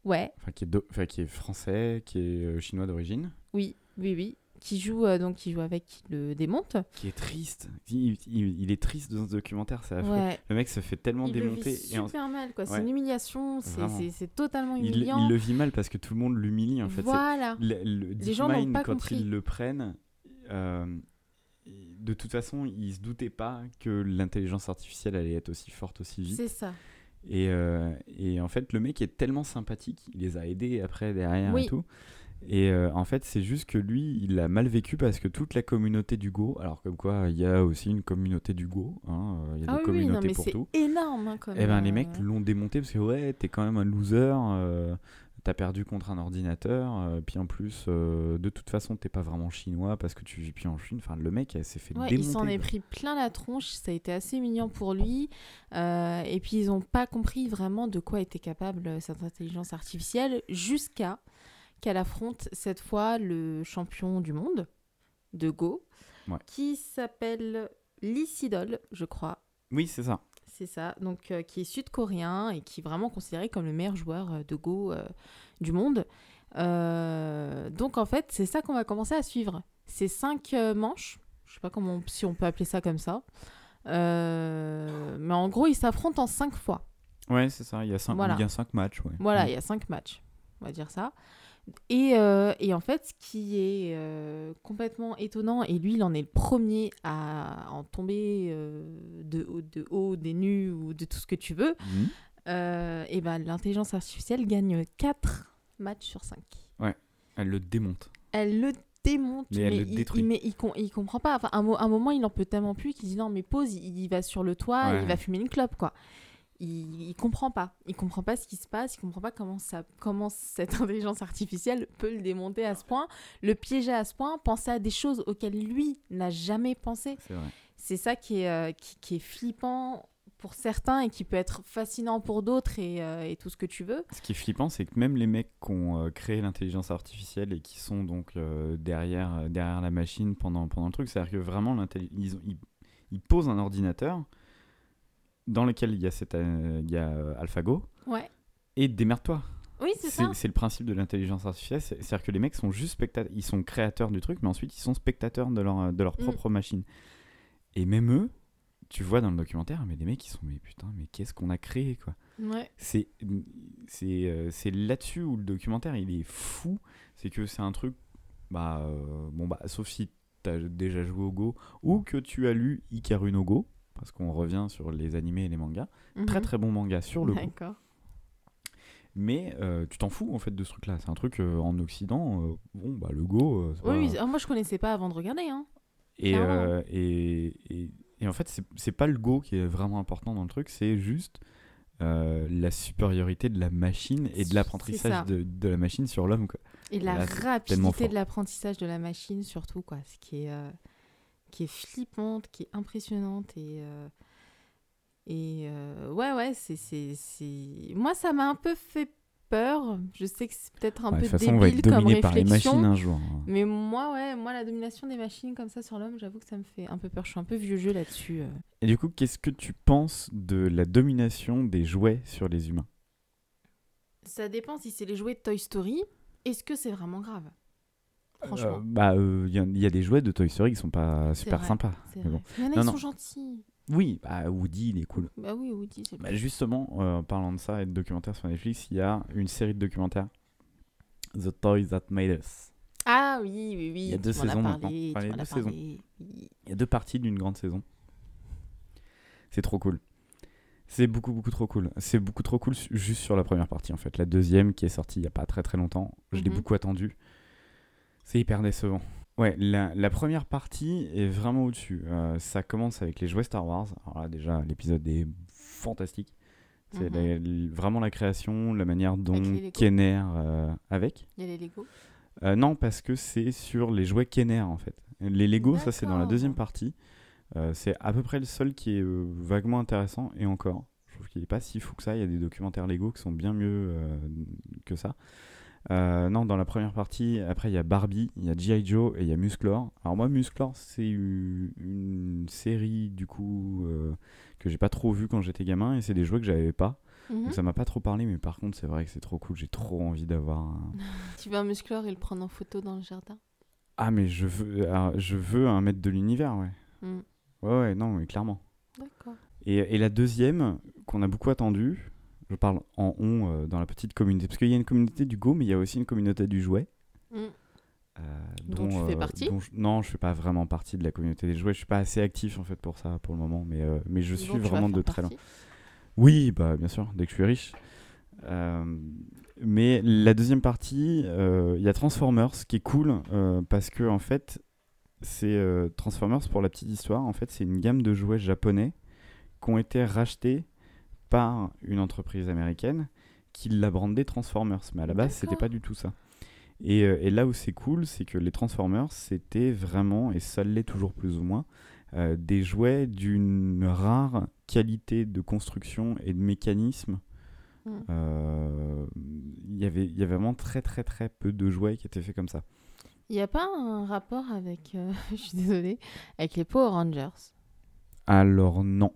ouais, Enfin, qui est, do- enfin, qui est français, qui est euh, chinois d'origine. oui, oui, oui, qui joue euh, donc qui joue avec, qui le démonte. Qui est triste. Il, il- il est triste dans ce documentaire, c'est. Ouais, Le mec se fait tellement il le démonter. vit et en- super mal, quoi. C'est une humiliation, c'est- totalement il, humiliant. il le vit mal parce que tout le monde l'humilie, en fait. Voilà. Le, le Les gens n'ont pas quand compris. ils le prennent, euh, de toute façon, ils se doutaient pas que l'intelligence artificielle allait être aussi forte aussi vite. C'est ça. Et, euh, et en fait, le mec est tellement sympathique, il les a aidés après, derrière Oui. et tout. Et euh, en fait, c'est juste que lui, il a mal vécu parce que toute la communauté du Go, alors comme quoi, il y a aussi une communauté du Go, hein, euh, il y a Ah des oui, oui, non, communautés mais pour c'est tout. énorme, hein. Et ben les euh, mecs l'ont démonté parce que ouais, t'es quand même un loser, euh, t'as perdu contre un ordinateur, euh, puis en plus, euh, de toute façon, t'es pas vraiment chinois parce que tu vis plus en Chine. Enfin, le mec s'est fait Ouais, démonter. il s'en est pris plein la tronche, ça a été assez mignon pour lui. Euh, et puis ils n'ont pas compris vraiment de quoi était capable euh, cette intelligence artificielle jusqu'à qu'elle affronte cette fois le champion du monde de Go, Ouais. qui s'appelle Lee Sidol, je crois. Oui, c'est ça. C'est ça, donc euh, qui est sud-coréen et qui est vraiment considéré comme le meilleur joueur euh, de Go euh, du monde. Euh, donc en fait, c'est ça qu'on va commencer à suivre. Ces cinq manches, je sais pas comment, si on peut appeler ça comme ça, mais en gros, ils s'affrontent en cinq fois. Ouais, c'est ça. Il y a cinq, Voilà. il y a cinq matchs. Ouais. Voilà, Mm. il y a cinq matchs, on va dire ça. Et, euh, et en fait, ce qui est euh, complètement étonnant, et lui, il en est le premier à en tomber euh, de, haut, de haut, des nues ou de tout ce que tu veux, Mhm. et ben, l'intelligence artificielle gagne 4 matchs sur 5. Elle le démonte. Elle le démonte, Mais elle le il, détruit. il- mais il, com- il comprend pas. Enfin, un, mo- un moment, il en peut tellement plus qu'il dit non, mais pause, il, il va sur le toit, Ouais. il va fumer une clope, quoi. Il, il comprend pas. Il comprend pas ce qui se passe, il comprend pas comment, ça, comment cette intelligence artificielle peut le démonter à ce point, le piéger à ce point, penser à des choses auxquelles lui n'a jamais pensé. C'est ça qui est, euh, qui, qui est flippant pour certains et qui peut être fascinant pour d'autres et, euh, et tout ce que tu veux. Ce qui est flippant, c'est que même les mecs qui ont euh, créé l'intelligence artificielle et qui sont donc euh, derrière, derrière la machine pendant, pendant le truc, c'est-à-dire que vraiment, l'intelli- ils, ont- ils, ils posent un ordinateur dans lequel il y a, cette, euh, il y a euh, AlphaGo Ouais. et démerde-toi. Oui, c'est ça. C'est le principe de l'intelligence artificielle, c'est- c'est-à-dire que les mecs sont juste spectateurs, ils sont créateurs du truc, mais ensuite ils sont spectateurs de leur, de leur Mm. propre machine. Et même eux, tu vois dans le documentaire, mais les mecs ils sont, mais putain, mais qu'est-ce qu'on a créé quoi Ouais. c'est euh, là-dessus où le documentaire il est fou c'est que c'est un truc bah euh, bon bah sauf si t'as déjà joué au Go ou que tu as lu Ikaru no Go parce qu'on revient sur les animés et les mangas très Mhm. très bon manga sur le Go D'accord. mais euh, tu t'en fous en fait de ce truc là c'est un truc euh, en Occident euh, bon bah le Go Oui, moi je connaissais pas avant de regarder. Hein. et, et, et, et en fait, c'est- pas le go qui est vraiment important dans le truc, c'est juste la supériorité de la machine et de l'apprentissage de, de la machine sur l'homme. quoi. Et la rapidité de l'apprentissage de la machine, surtout, quoi. Ce qui est, qui est flippante, qui est impressionnante et. euh, et euh, ouais, ouais, c'est, c'est, c'est. Moi, ça m'a un peu fait peur. Je sais que c'est peut-être un Ouais, de peu toute façon, on va débile être comme dominé par les machines un jour. hein. Mais moi, ouais, moi, la domination des machines comme ça sur l'homme, j'avoue que ça me fait un peu peur. Je suis un peu vieux jeu là-dessus. euh. Et du coup, qu'est-ce que tu penses de la domination des jouets sur les humains? Ça dépend si c'est les jouets de Toy Story. Est-ce que c'est vraiment grave? Franchement, Euh, Bah, il y, a- y a des jouets de Toy Story qui sont pas super vrai, sympas. mais bon. Il y en a, Non, ils non. sont gentils. Oui, bah, Woody, il est cool. Bah oui, Woody, c'est Bah, justement, euh, parlant de ça et de documentaires sur Netflix, il y a une série de documentaires, The Toys That Made Us. Ah oui, oui, oui. Il y a deux saisons parlé, Enfin, il y a deux as saisons. parlé, oui. Il y a deux parties d'une grande saison. C'est trop cool. C'est beaucoup, beaucoup trop cool. C'est beaucoup trop cool juste sur la première partie, en fait. La deuxième, qui est sortie il n'y a pas très très longtemps, je l'ai Mhm. beaucoup attendu. C'est hyper décevant. Ouais, la, la première partie est vraiment au-dessus. Euh, ça commence avec les jouets Star Wars. Alors là, déjà, l'épisode est fantastique. C'est Mhm. vraiment la création, la manière dont Kenner euh, avec. Il y a les Lego. Euh, non, parce que c'est sur les jouets Kenner en fait. Les Lego, ça c'est dans la deuxième partie. Euh, c'est à peu près le seul qui est euh, vaguement intéressant et encore. Je trouve qu'il n'est pas si fou que ça. Il y a des documentaires Lego qui sont bien mieux euh, que ça. Euh, non, dans la première partie, après il y a Barbie, il y a G.I. Joe et il y a Musclor. Alors moi, Musclor, c'est une série du coup euh, que j'ai pas trop vu quand j'étais gamin et c'est des jouets que j'avais pas. Mhm. Donc ça m'a pas trop parlé, mais par contre, c'est vrai que c'est trop cool. J'ai trop envie d'avoir un. Tu veux un musclor et le prendre en photo dans le jardin Ah, mais je veux, alors, je veux un maître de l'univers, ouais. Mm. Ouais, ouais, non, mais clairement. D'accord. Et, et la deuxième, qu'on a beaucoup attendu, je parle en on euh, dans la petite communauté, parce qu'il y a une communauté du Go, mais il y a aussi une communauté du jouet. Mm. euh, Dont tu fais partie dont je- Non, je fais pas vraiment partie de la communauté des jouets. Je suis pas assez actif en fait pour ça pour le moment, mais, euh, mais je suis vraiment de très loin. partie. Oui, bah bien sûr, dès que je suis riche. Euh, mais la deuxième partie, euh, il y a Transformers, qui est cool euh, parce que en fait, c'est euh, Transformers pour la petite histoire. En fait, c'est une gamme de jouets japonais qui ont été rachetés par une entreprise américaine qui l'a brandé Transformers. Mais à la base, c'était pas du tout ça. Et, euh, et là où c'est cool, c'est que les Transformers, c'était vraiment, et ça l'est toujours plus ou moins, euh, des jouets d'une rare qualité de construction et de mécanisme. Mm. Euh, Il y avait- il y avait vraiment très très très peu de jouets qui étaient faits comme ça. Il n'y a pas un rapport avec, euh, je suis désolée, avec les Power Rangers? Alors non.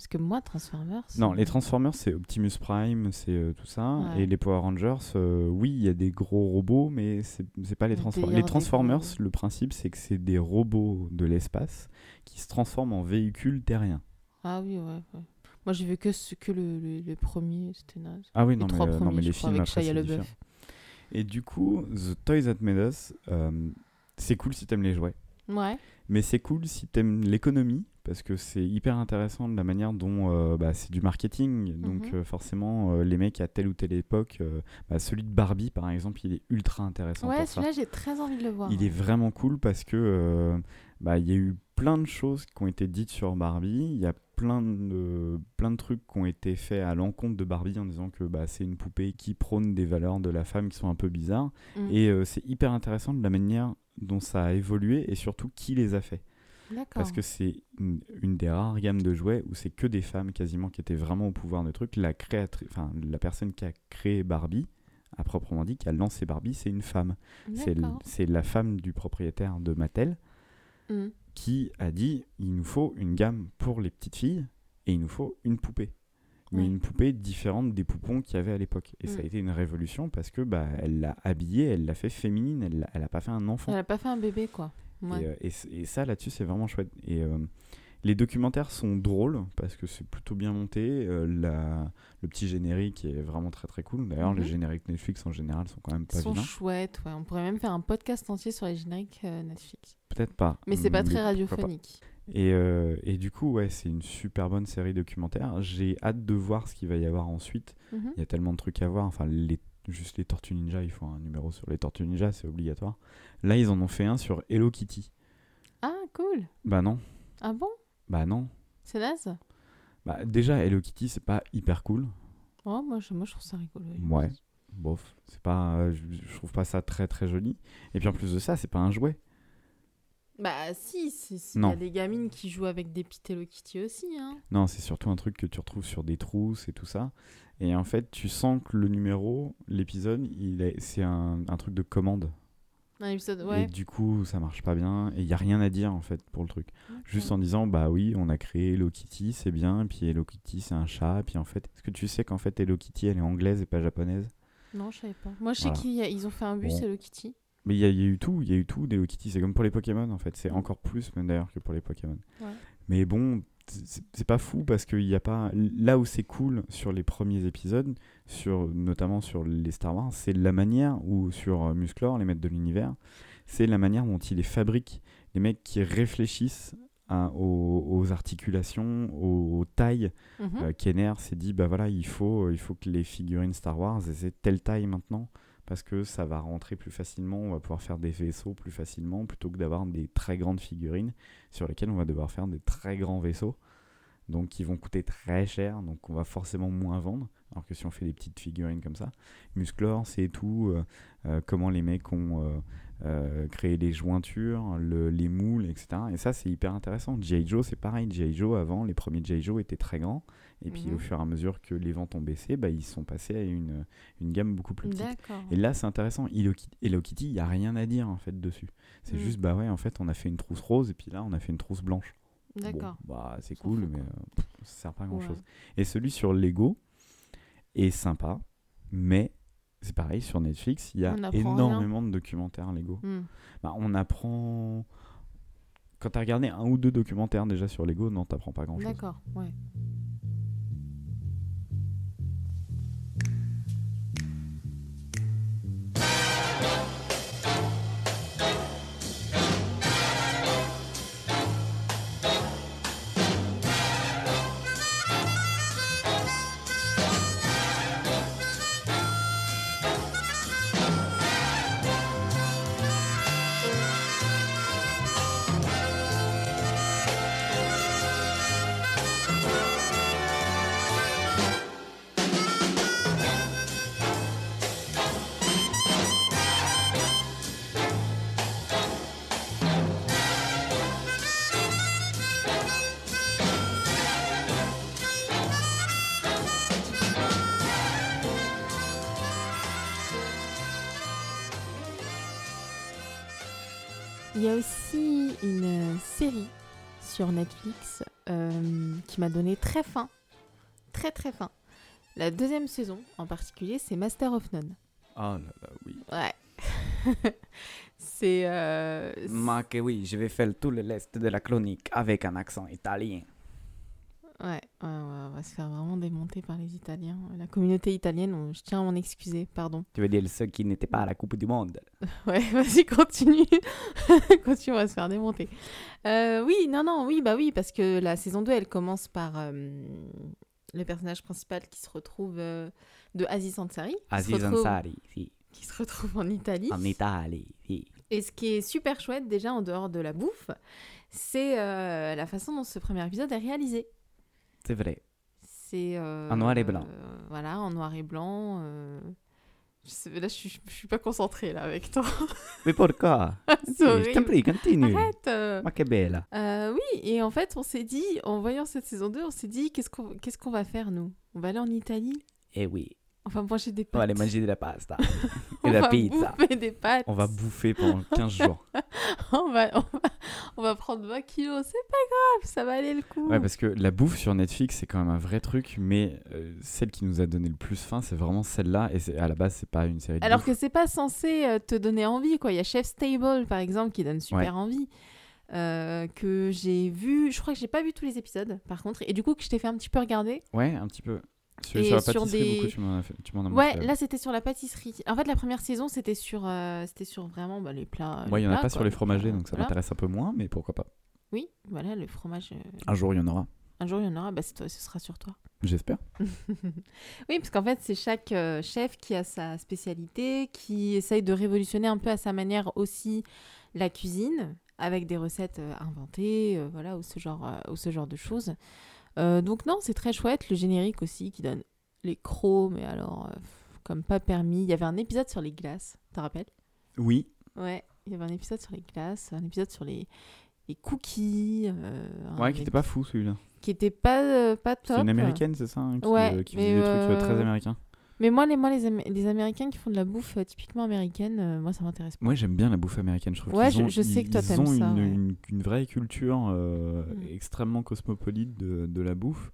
Parce que moi, Transformers. Non, les euh, Transformers, c'est Optimus Prime, c'est euh, tout ça. Ouais. Et les Power Rangers, euh, oui, il y a des gros robots, mais c'est pas les Le Transformers. Les Transformers, le principe, c'est que c'est des robots de l'espace qui se transforment en véhicules terriens. Ah oui, ouais. ouais. Moi, j'ai vu que, ce, que le, le, le premier, c'était naze. Ah oui, Les non, mais, trois euh, non, premiers, mais les je crois, films avec après, différent. Et du coup, The Toys That Made Us, euh, c'est cool si t'aimes les jouets. Ouais. Mais c'est cool si t'aimes l'économie, parce que c'est hyper intéressant de la manière dont euh, bah, c'est du marketing. Donc Mhm. euh, forcément, euh, les mecs à telle ou telle époque, bah, celui de Barbie par exemple, il est ultra intéressant Ouais, celui-là, j'ai très envie de le voir. Il est vraiment cool parce que bah, il y a eu plein de choses qui ont été dites sur Barbie. Il y a plein de, plein de trucs qui ont été faits à l'encontre de Barbie en disant que bah, c'est une poupée qui prône des valeurs de la femme qui sont un peu bizarres. Mm. Et c'est hyper intéressant de la manière dont ça a évolué et surtout qui les a fait. Parce que c'est une, une des rares gammes de jouets où c'est que des femmes quasiment qui étaient vraiment au pouvoir de trucs. La, enfin, la personne qui a créé Barbie, à proprement dit, qui a lancé Barbie, c'est une femme. C'est la femme du propriétaire de Mattel Mm. qui a dit il nous faut une gamme pour les petites filles et il nous faut une poupée. Mais une poupée différente des poupons qu'il y avait à l'époque. Et ça a Mm. été une révolution parce que bah, elle l'a habillée, elle l'a fait féminine, elle l'a- elle a pas fait un enfant. Elle a pas fait un bébé, quoi. Ouais. Et, euh, et ça, là-dessus, c'est vraiment chouette. Et euh, les documentaires sont drôles parce que c'est plutôt bien monté. euh, la- le petit générique est vraiment très très cool. D'ailleurs, les Mhm. génériques Netflix en général sont quand même Ils pas sont vilains. chouettes, ouais. On pourrait même faire un podcast entier sur les génériques euh, Netflix. Peut-être pas. Mais c'est pas très pas. radiophonique. Et, et du coup, ouais, c'est une super bonne série documentaire. J'ai hâte de voir ce qu'il va y avoir ensuite. Mhm. Il y a tellement de trucs à voir. Enfin, les, juste les Tortues Ninja, il faut un numéro sur les Tortues Ninja, c'est obligatoire. Là, ils en ont fait un sur Hello Kitty. Ah, cool. Bah non. Ah bon? Bah non. C'est naze Bah déjà, Hello Kitty, c'est pas hyper cool. Oh, moi, je, moi, je trouve ça rigolo. Ouais. Bof. C'est pas, euh, je, je trouve pas ça très très joli. Et puis en plus de ça, c'est pas un jouet. Bah si, il y a des gamines qui jouent avec des Hello Kitty aussi. Hein. Non, c'est surtout un truc que tu retrouves sur des trousses et tout ça. Et en fait, tu sens que le numéro, l'épisode, il est, c'est un, un truc de commande. Un épisode, Et ouais. du coup, ça marche pas bien. Et il y a rien à dire en fait pour le truc. Juste en disant, bah oui, on a créé Hello Kitty, c'est bien. Puis Hello Kitty, c'est un chat. Puis en fait, est-ce que tu sais qu'en fait, Hello Kitty, elle est anglaise et pas japonaise? Non, je savais pas. Moi, je sais Voilà. qu'ils ont fait un bus Bon. Hello Kitty. Mais il y, a- il y a eu tout, il y a eu tout d'Hello Kitty. C'est comme pour les Pokémon en fait. C'est encore plus même d'ailleurs que pour les Pokémon. Ouais. Mais bon, c'est pas fou parce qu'il y a pas. Là où c'est cool sur les premiers épisodes, sur, notamment sur les Star Wars, c'est la manière où sur euh, Musclor, les maîtres de l'univers, c'est la manière dont ils les fabriquent. Les mecs qui réfléchissent aux, aux articulations, aux, aux tailles. Euh, Kenner s'est dit bah voilà, il faut, il faut que les figurines Star Wars aient telle taille maintenant parce que ça va rentrer plus facilement, on va pouvoir faire des vaisseaux plus facilement plutôt que d'avoir des très grandes figurines sur lesquelles on va devoir faire des très grands vaisseaux. Donc qui vont coûter très cher, donc on va forcément moins vendre. Alors que si on fait des petites figurines comme ça, Musclor, c'est tout, euh, euh, comment les mecs ont euh, créé les jointures, le- les moules, etc. Et ça, c'est hyper intéressant. G.I. Joe, c'est pareil. G.I. Joe, avant, les premiers G.I. Joe étaient très grands. Et puis Mhm. au fur et à mesure que les ventes ont baissé, bah, ils sont passés à une, une gamme beaucoup plus petite. Et là, c'est intéressant. Hello Kitty, il n'y a rien à dire en fait dessus. C'est Mm. juste, bah ouais, en fait, on a fait une trousse rose et puis là, on a fait une trousse blanche. Bon, D'accord. bah, c'est cool, mais euh, pff, ça sert pas à grand Ouais. chose. Et celui sur Lego est sympa, mais c'est pareil, sur Netflix, il y a énormément de documentaires Lego. Hmm. Bah, on apprend. Quand tu as regardé un ou deux documentaires déjà sur Lego, non, t'apprends pas grand chose. D'accord, ouais. A aussi une série sur Netflix euh, qui m'a donné très faim. Très très faim. La deuxième saison en particulier, c'est Master of None. Ah là là, oui. Ouais. c'est. euh, que oui, je vais faire tout le reste de la chronique avec un accent italien. Ouais, ouais, ouais, on va se faire vraiment démonter par les Italiens. La communauté italienne, on- je tiens à m'en excuser, pardon. Tu veux dire ceux qui n'étaient pas à la Coupe du Monde? Ouais, vas-y, continue. continue, on va se faire démonter. Euh, oui, non, non, oui, bah oui, parce que la saison 2, elle commence par euh, le personnage principal qui se retrouve euh, de Aziz Ansari. Aziz retrouve- Ansari, si. Qui se retrouve en Italie. En Italie, si. Et ce qui est super chouette, déjà, en dehors de la bouffe, c'est la façon dont ce premier épisode est réalisé. C'est vrai. C'est. euh, En noir et blanc. voilà, en noir et blanc. euh, je sais- là, je suis, je suis pas concentrée là avec toi. Mais pourquoi? Je t'en prie, continue. Arrête euh. Ma que bella. Euh, Oui, et en fait, on s'est dit, en voyant cette saison 2, on s'est dit, qu'est-ce qu'on qu'est-ce qu'on va faire, nous? On va aller en Italie? Eh oui, On va manger des on va pâtes. aller manger de la pasta On et de la va pizza. bouffer des pâtes. On va bouffer pendant 15 jours. on, va, on, va, on va prendre 20 kilos. C'est pas grave, ça va aller le coup. Ouais, parce que la bouffe sur Netflix, c'est quand même un vrai truc, mais euh, celle qui nous a donné le plus faim, c'est vraiment celle-là. Et à la base, c'est pas une série de Alors bouffe. que c'est pas censé euh, te donner envie, quoi. Il y a Chef's Table, par exemple, qui donne super envie. euh, que j'ai vu, je crois que j'ai pas vu tous les épisodes par contre, et du coup que je t'ai fait un petit peu regarder. Ouais, un petit peu. Sur, sur la pâtisserie, des- beaucoup, tu m'en as, fait- tu m'en as Ouais, montré. là c'était sur la pâtisserie. En fait, la première saison c'était sur, euh, c'était sur vraiment bah, les plats. Moi, il y en a pas quoi, sur les fromagers, plats, donc ça voilà. m'intéresse un peu moins, mais pourquoi pas. Oui, voilà, le fromage. euh, Un jour, il y en aura. Un jour il y en aura, bah, ce sera sur toi. J'espère. oui, parce qu'en fait, c'est chaque euh, chef qui a sa spécialité, qui essaye de révolutionner un peu à sa manière aussi la cuisine, avec des recettes euh, inventées, euh, voilà, ou ce genre, euh, ou ce genre de choses. Euh, donc non, c'est très chouette. Le générique aussi qui donne les crocs, mais alors, euh, comme pas permis. Il y avait un épisode sur les glaces, tu te rappelles? Oui. Ouais. Il y avait un épisode sur les glaces, un épisode sur les, les cookies. euh, Ouais, qui ép- était pas fou celui-là. qui était pas, pas top. C'est une américaine, c'est ça hein, Qui, Ouais, qui mais, faisait des trucs très américains. Mais moi, les, moi les, Am- les Américains qui font de la bouffe euh, typiquement américaine, euh, moi, ça m'intéresse pas. Moi, j'aime bien la bouffe américaine. Je trouve Ouais, je- ont- je sais que toi, ils t'aimes ont ça, une, ouais. une- une vraie culture euh, Mm. extrêmement cosmopolite de, de la bouffe.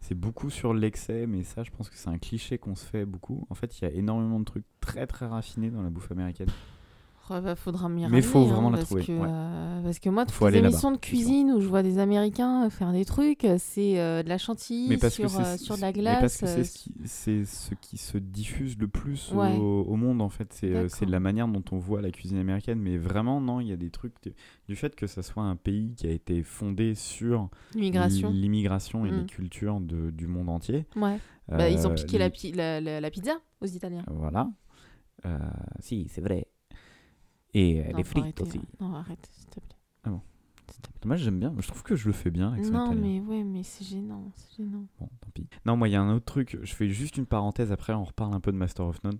C'est beaucoup sur l'excès, mais ça, je pense que c'est un cliché qu'on se fait beaucoup. En fait, il y a énormément de trucs très très raffinés dans la bouffe américaine. Bah, faudra m'y Mais faut hein, vraiment la parce trouver, Que, ouais. euh, parce que moi, Faut toutes les émissions de cuisine où je vois des Américains euh, faire des trucs, euh, c'est euh, de la chantilly sur, euh, sur de la mais parce glace. que c'est ce, qui- c'est ce qui se diffuse le plus Ouais. au, au monde en fait c'est de la manière dont on voit la cuisine américaine mais vraiment non il y a des trucs de- du fait que ça soit un pays qui a été fondé sur L'immigration. et les Mm. cultures de- du monde entier Ouais. Bah, ils ont piqué la, les- pi- la, la- la pizza aux Italiens. voilà Euh, Si, c'est vrai. Et euh, Non, arrêter, aussi. là. Non, arrête, s'il te plaît. Ah bon. Moi j'aime bien je trouve que je le fais bien avec Non, mais ouais, mais c'est gênant, c'est gênant. Bon, tant pis. Non, moi, il y a un autre truc. Je fais juste une parenthèse. Après, on reparle un peu de Master of None.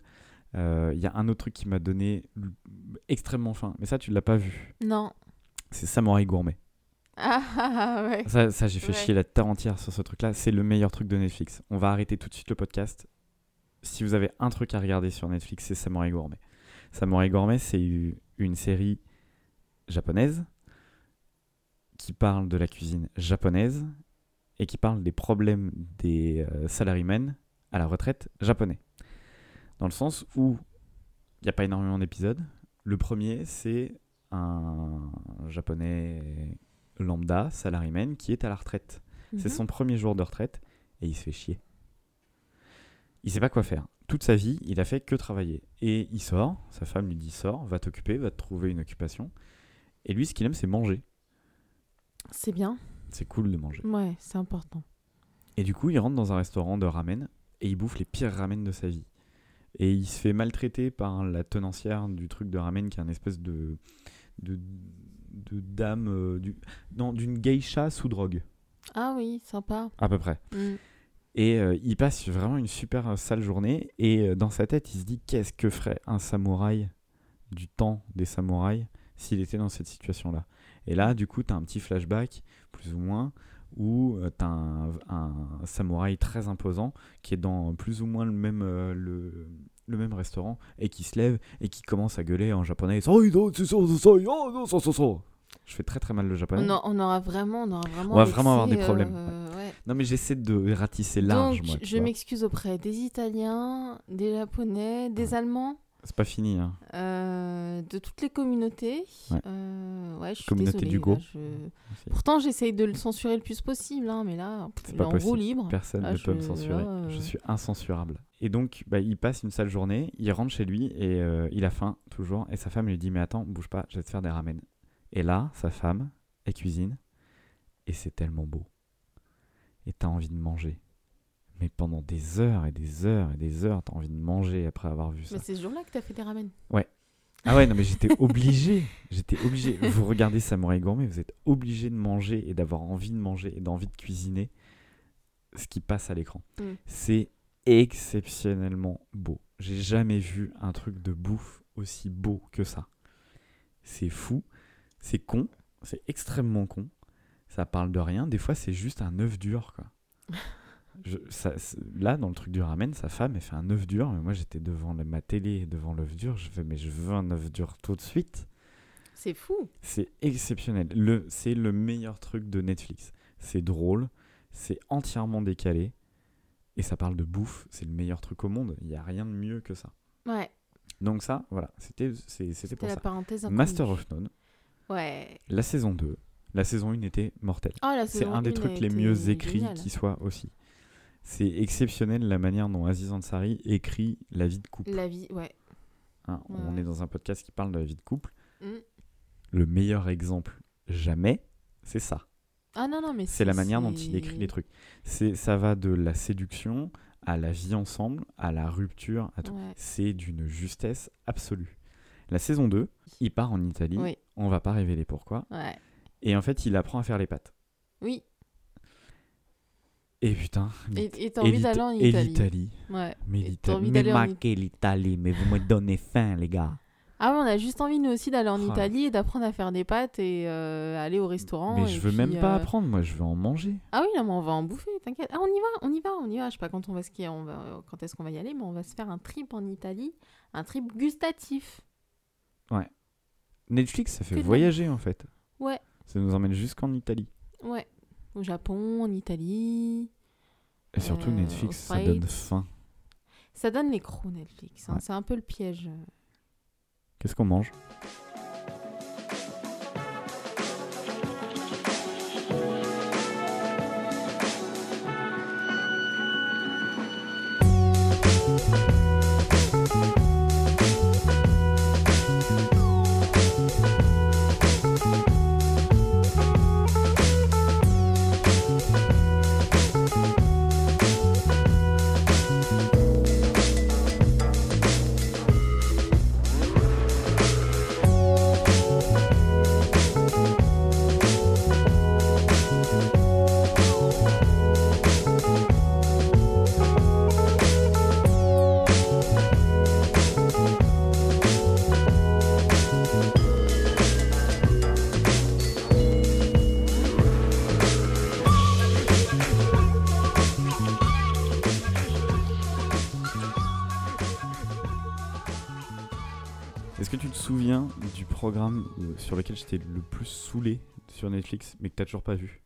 Euh, Il y a un autre truc qui m'a donné extrêmement faim. Mais ça, tu l'as pas vu. Non. C'est Samouraï Gourmet. Ah, ah, ah, ouais. Ça, ça j'ai fait Ouais. chier la terre entière sur ce truc-là. C'est le meilleur truc de Netflix. On va arrêter tout de suite le podcast. Si vous avez un truc à regarder sur Netflix, c'est Samouraï Gourmet. Samouraï Gourmet, c'est une série japonaise qui parle de la cuisine japonaise et qui parle des problèmes des euh, salarymen à la retraite japonais. Dans le sens où il n'y a pas énormément d'épisodes. Le premier, c'est un japonais lambda, salaryman, qui est à la retraite. C'est Mhm. son premier jour de retraite et il se fait chier. Il sait pas quoi faire. Toute sa vie, il a fait que travailler. Et il sort, sa femme lui dit sors, va t'occuper, va te trouver une occupation. Et lui, ce qu'il aime, c'est manger. C'est bien. C'est cool de manger. Ouais, c'est important. Et du coup, il rentre dans un restaurant de ramen et il bouffe les pires ramen de sa vie. Et il se fait maltraiter par la tenancière du truc de ramen qui est un espèce de, de, de dame, euh, du, non, d'une geisha sous drogue, Ah oui, sympa. à peu près. Mm. Et euh, il passe vraiment une super euh, sale journée. Et euh, dans sa tête, il se dit qu'est-ce que ferait un samouraï du temps des samouraïs s'il était dans cette situation-là? Et là, du coup, tu as un petit flashback, plus ou moins, où tu as un, samouraï très imposant qui est dans plus ou moins le même, le même restaurant et qui se lève et qui commence à gueuler en japonais. Je fais très très mal le japonais. On, a- on aura vraiment, on aura vraiment. On va vraiment avoir des problèmes, euh, ouais. Non, mais j'essaie de ratisser large, Donc, moi. je m'excuse auprès des Italiens, des Japonais, des Allemands, C'est pas fini, hein. euh, de toutes les communautés. Ouais. Euh, ouais, je suis Communauté désolée, du Go. là, je- Pourtant, j'essaye de le censurer le plus possible, hein, mais là, C'est pas en roue libre. Personne ne peut me censurer. là, euh, Je suis incensurable. Et donc, bah, il passe une sale journée, il rentre chez lui et il a faim toujours. Et sa femme lui dit Mais attends, bouge pas, je vais te faire des ramen. Et là, sa femme, elle cuisine. Et c'est tellement beau. Et t'as envie de manger. Mais pendant des heures et des heures et des heures, t'as envie de manger après avoir vu ça. Mais c'est ce jour-là que t'as fait des ramen. Ah ouais, non, mais j'étais obligé. J'étais obligé. Vous regardez Samouraï Gourmet, vous êtes obligé de manger et d'avoir envie de manger et d'envie de cuisiner ce qui passe à l'écran. Mm. C'est exceptionnellement beau. J'ai jamais vu un truc de bouffe aussi beau que ça. C'est fou, c'est con, c'est extrêmement con. Ça parle de rien. Des fois, c'est juste un œuf dur, quoi. Je- ça- c'est- là, dans le truc du ramen, sa femme, elle fait un œuf dur. Mais moi, j'étais devant la- ma télé, devant l'œuf dur. Je fais, mais je veux un œuf dur tout de suite. C'est fou. C'est exceptionnel. Le, c'est le meilleur truc de Netflix. C'est drôle, c'est entièrement décalé. Et ça parle de bouffe. C'est le meilleur truc au monde. Il n'y a rien de mieux que ça. Ouais, Donc, ça, voilà, c'était, c'était c'était pour la ça. parenthèse inconnue. Master of None, Ouais. la saison 2. La saison 1 était mortelle. Oh, C'est un des trucs les mieux écrits qui soit aussi. C'est exceptionnel la manière dont Aziz Ansari écrit la vie de couple. La vie, ouais. hein. On est dans un podcast qui parle de la vie de couple. Mm. Le meilleur exemple jamais, c'est ça. Ah non, non, mais C'est la manière dont il écrit les trucs. C'est, ça va de la séduction à la vie ensemble, à la rupture, à tout. Ouais. C'est d'une justesse absolue. La saison 2, il part en Italie. Oui, On va pas révéler pourquoi. ouais. Et en fait, il apprend à faire les pâtes. Oui. Et putain. Et et t'as et envie d'aller en et Italie. l'Italie. Ouais. Mais Et l'Italie. envie Mais d'aller en marquez l'Italie, mais vous me donnez faim, les gars. Ah on a juste envie nous aussi d'aller en Oh. Italie et d'apprendre à faire des pâtes et euh, aller au restaurant. Mais et je veux puis, même pas euh, apprendre, moi je veux en manger. Ah oui, non, mais on va en bouffer, t'inquiète. Ah, on y va, on y va, on y va. Je sais pas quand on va skier, on va, quand est-ce qu'on va y aller, mais on va se faire un trip en Italie, un trip gustatif. Netflix, ça fait Que voyager en fait. Ouais, Ça nous emmène jusqu'en Italie. ouais. Au Japon, en Italie. Et surtout, Euh, Netflix, ça donne faim. Ça donne les crocs Netflix. hein. Ouais. C'est un peu le piège. Qu'est-ce qu'on mange? Sur lequel j'étais le plus saoulé sur Netflix, mais que t'as toujours pas vu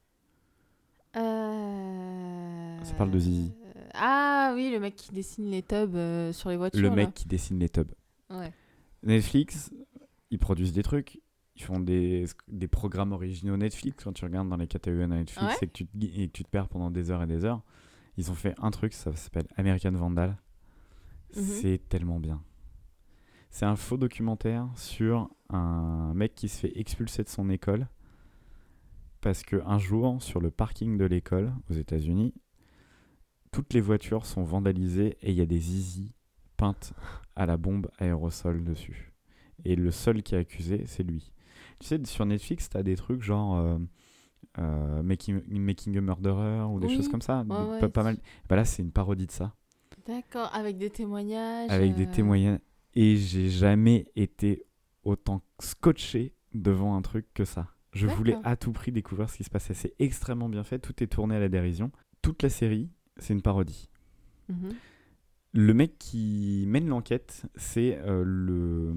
Euh... Ça parle de Zizi. Ah oui, le mec qui dessine les tubs euh, sur les voitures. Le là. mec qui dessine les tubs. Ouais. Netflix, ils produisent des trucs. Ils font des, des programmes originaux Netflix. Quand tu regardes dans les catégories de Netflix Ouais. et, que tu te, et que tu te perds pendant des heures et des heures, ils ont fait un truc, ça s'appelle American Vandal. Mhm. C'est tellement bien. C'est un faux documentaire sur un mec qui se fait expulser de son école parce que un jour, sur le parking de l'école aux États-Unis, toutes les voitures sont vandalisées et il y a des zizi peintes à la bombe aérosol dessus. Et le seul qui est accusé, c'est lui. Tu sais, sur Netflix, t'as des trucs genre euh, euh, making, making a Murderer ou des Oui, choses comme ça. ouais, Pas- ouais. pas mal. Bah là, c'est une parodie de ça D'accord, avec des témoignages. avec des euh, témoignages. Et j'ai jamais été autant scotché devant un truc que ça. Je voulais à tout prix découvrir ce qui se passait. C'est extrêmement bien fait. Tout est tourné à la dérision. Toute la série, c'est une parodie. mhm. Le mec qui mène l'enquête, c'est euh, le.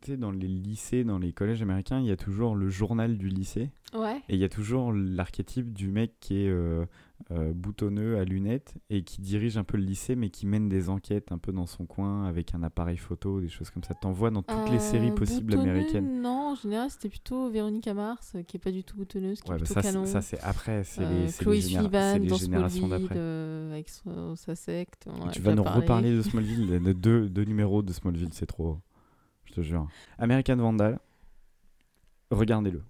Tu sais, dans les lycées, dans les collèges américains, il y a toujours le journal du lycée. Ouais. Et il y a toujours l'archétype du mec qui est euh, euh, boutonneux à lunettes et qui dirige un peu le lycée, mais qui mène des enquêtes un peu dans son coin avec un appareil photo, des choses comme ça. T'en vois dans toutes les séries Euh, possibles américaines. Non, en général, c'était plutôt Véronique Mars, euh, qui est pas du tout boutonneuse, qui Ouais, est bah plutôt ça, c'est- canon. ça, c'est après, c'est Euh, les, Chloé les, généra- les générations d'après. avec son- sa secte. on Tu vas nous parlé. reparler de Smallville, de deux, deux numéros de Smallville, c'est trop. Je te jure. American Vandal, regardez-le.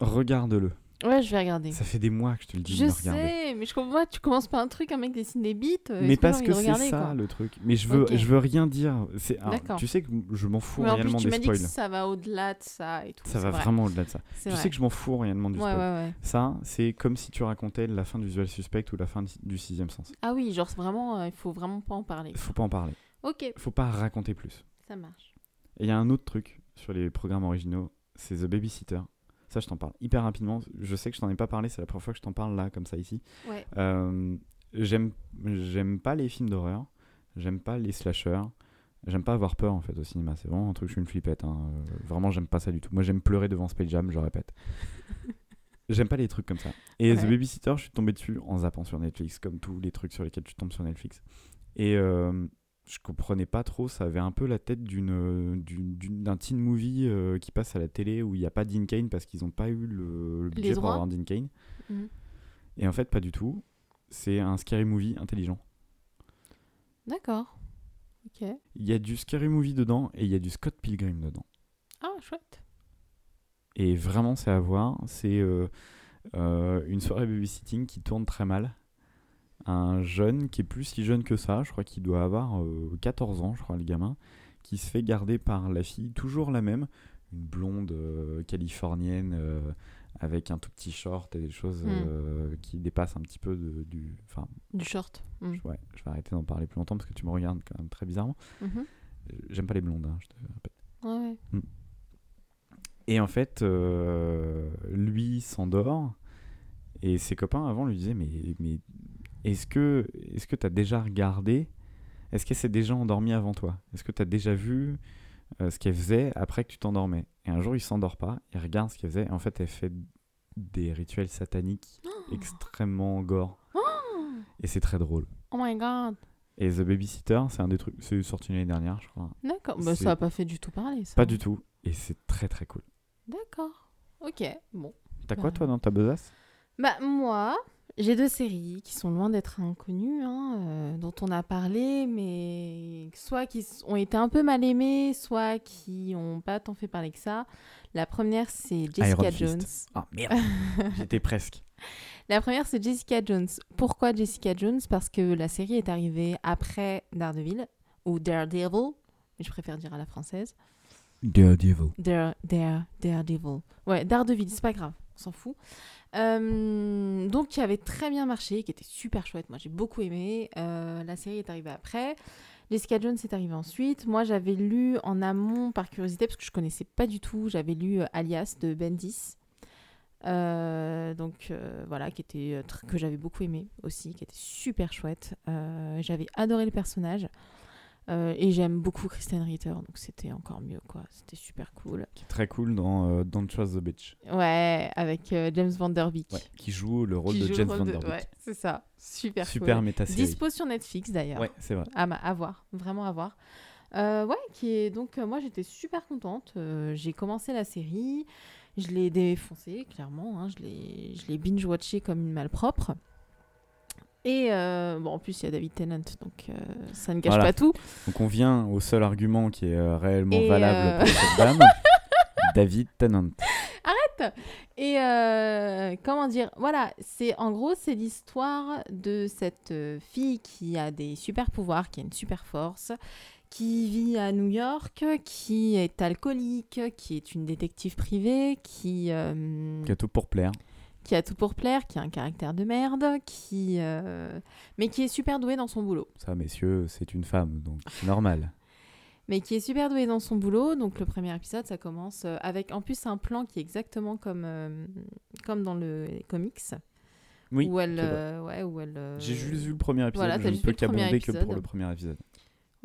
Regarde-le. Ouais, je vais regarder. Ça fait des mois que je te le dis Je de le regarder. sais, mais je comprends pas, tu commences par un truc, un mec dessine des bites. euh, Mais parce que c'est ça quoi le truc. Mais je veux, je veux rien dire. C'est, tu sais que je m'en fous Mais en plus, réellement tu des m'as dit que spoils. ça va au-delà de ça et tout. Ça va vrai. vraiment au-delà de ça. Tu vrai. sais que je m'en fous réellement du Ouais, spoil. ouais, ouais. Ça, c'est comme si tu racontais la fin du Visual Suspect ou la fin du sixième sens. Ah oui, genre, vraiment, euh, il faut vraiment pas en parler. Faut pas en parler. Ok, Faut pas raconter plus. ça marche. Et il y a un autre truc sur les programmes originaux, c'est The Babysitter. Ça, je t'en parle hyper rapidement. Je sais que je t'en ai pas parlé, c'est la première fois que je t'en parle là, comme ça, ici. Ouais. Euh, j'aime, j'aime pas les films d'horreur. J'aime pas les slashers. J'aime pas avoir peur en fait au cinéma. C'est vraiment un truc, je suis une flippette. hein. Euh, Vraiment, j'aime pas ça du tout. Moi, j'aime pleurer devant Space Jam, je répète. j'aime pas les trucs comme ça. Et The Ouais. Babysitter, je suis tombé dessus en zappant sur Netflix, comme tous les trucs sur lesquels tu tombes sur Netflix. Et euh, je comprenais pas trop. Ça avait un peu la tête d'une, d'une- d'une- d'un teen movie euh, qui passe à la télé où il n'y a pas Dean Kane parce qu'ils n'ont pas eu le, le budget pour avoir Dean Kane. Mhm. Et en fait, pas du tout. C'est un scary movie intelligent. D'accord. Ok. Il y a du scary movie dedans et il y a du Scott Pilgrim dedans. Ah, chouette. Et vraiment, c'est à voir. C'est euh, euh, une soirée babysitting qui tourne très mal. Un jeune qui est plus si jeune que ça, je crois qu'il doit avoir euh, 14 ans, je crois, le gamin, qui se fait garder par la fille, toujours la même, une blonde euh, californienne euh, avec un tout petit short et des choses Hmm. euh, qui dépassent un petit peu de, du. Du short. Mhm. je- ouais, je vais arrêter d'en parler plus longtemps parce que tu me regardes quand même très bizarrement. Mhm. Euh, J'aime pas les blondes, hein, je te répète. Ouais, ouais. Et en fait, lui s'endort et ses copains avant lui disaient mais, mais est-ce que est-ce que tu as déjà regardé? Est-ce qu'elle s'est déjà endormie avant toi? Est-ce que tu as déjà vu euh, ce qu'elle faisait après que tu t'endormais? Et un jour, il s'endort pas, il regarde ce qu'elle faisait et en fait, elle fait des rituels sataniques extrêmement gore. Et c'est très drôle. Oh my god. Et The Babysitter, c'est un des trucs, c'est sorti l'année dernière, je crois. D'accord. Bah, ça a pas fait du tout parler, ça. Pas du tout. Et c'est très très cool. D'accord. Ok, bon. T'as quoi Bah. toi dans ta besace? Bah, moi, j'ai deux séries qui sont loin d'être inconnues, hein, euh, dont on a parlé, mais soit qui ont été un peu mal aimées, soit qui ont pas tant fait parler que ça. La première, c'est Jessica Iron Fist. Jones. Ah merde J'étais presque. La première, c'est Jessica Jones. Pourquoi Jessica Jones? Parce que la série est arrivée après Daredevil, ou Daredevil, mais je préfère dire à la française. Daredevil. Dare, Dare, Daredevil. Ouais, Daredevil, c'est pas grave, on s'en fout. Euh, donc, qui avait très bien marché, qui était super chouette. Moi, j'ai beaucoup aimé. Euh, la série est arrivée après. Jessica Jones est arrivée ensuite. Moi, j'avais lu en amont, par curiosité, parce que je connaissais pas du tout, j'avais lu euh, Alias de Bendis. Donc voilà, qui était que j'avais beaucoup aimé aussi, qui était super chouette. J'avais adoré le personnage Euh, et j'aime beaucoup Kristen Ritter, donc c'était encore mieux quoi. C'était super cool. Qui est très cool dans euh, Don't Trust the Bitch. Ouais, avec euh, James Van Der Beek. Ouais, qui joue le rôle Qui de James Van de- Der Beek. Ouais, c'est ça. Super, Super cool. méta-série. Dispo sur Netflix d'ailleurs. Ouais, c'est vrai. À, voir, vraiment à voir. Euh, ouais, qui est donc moi j'étais super contente. J'ai commencé la série, je l'ai défoncée clairement, hein, je l'ai je l'ai binge watché comme une malpropre. Et euh, bon, en plus il y a David Tennant, donc euh, ça ne gâche Voilà. pas tout. Donc on vient au seul argument qui est euh, réellement Et, valable pour cette dame. David Tennant. Et euh, comment dire? Voilà, c'est en gros c'est l'histoire de cette fille qui a des super pouvoirs, qui a une super force, qui vit à New York, qui est alcoolique, qui est une détective privée, qui Qui a tout pour plaire. Qui a tout pour plaire, qui a un caractère de merde, qui euh, mais qui est super douée dans son boulot. Ça, messieurs, c'est une femme, donc c'est normal. mais qui est super douée dans son boulot. Donc le premier épisode, ça commence euh, avec en plus un plan qui est exactement comme, euh, comme dans le comics. Oui. où elle, euh, ouais, où elle, J'ai juste vu le premier épisode. voilà, je ne peux qu'abonder que pour le premier épisode.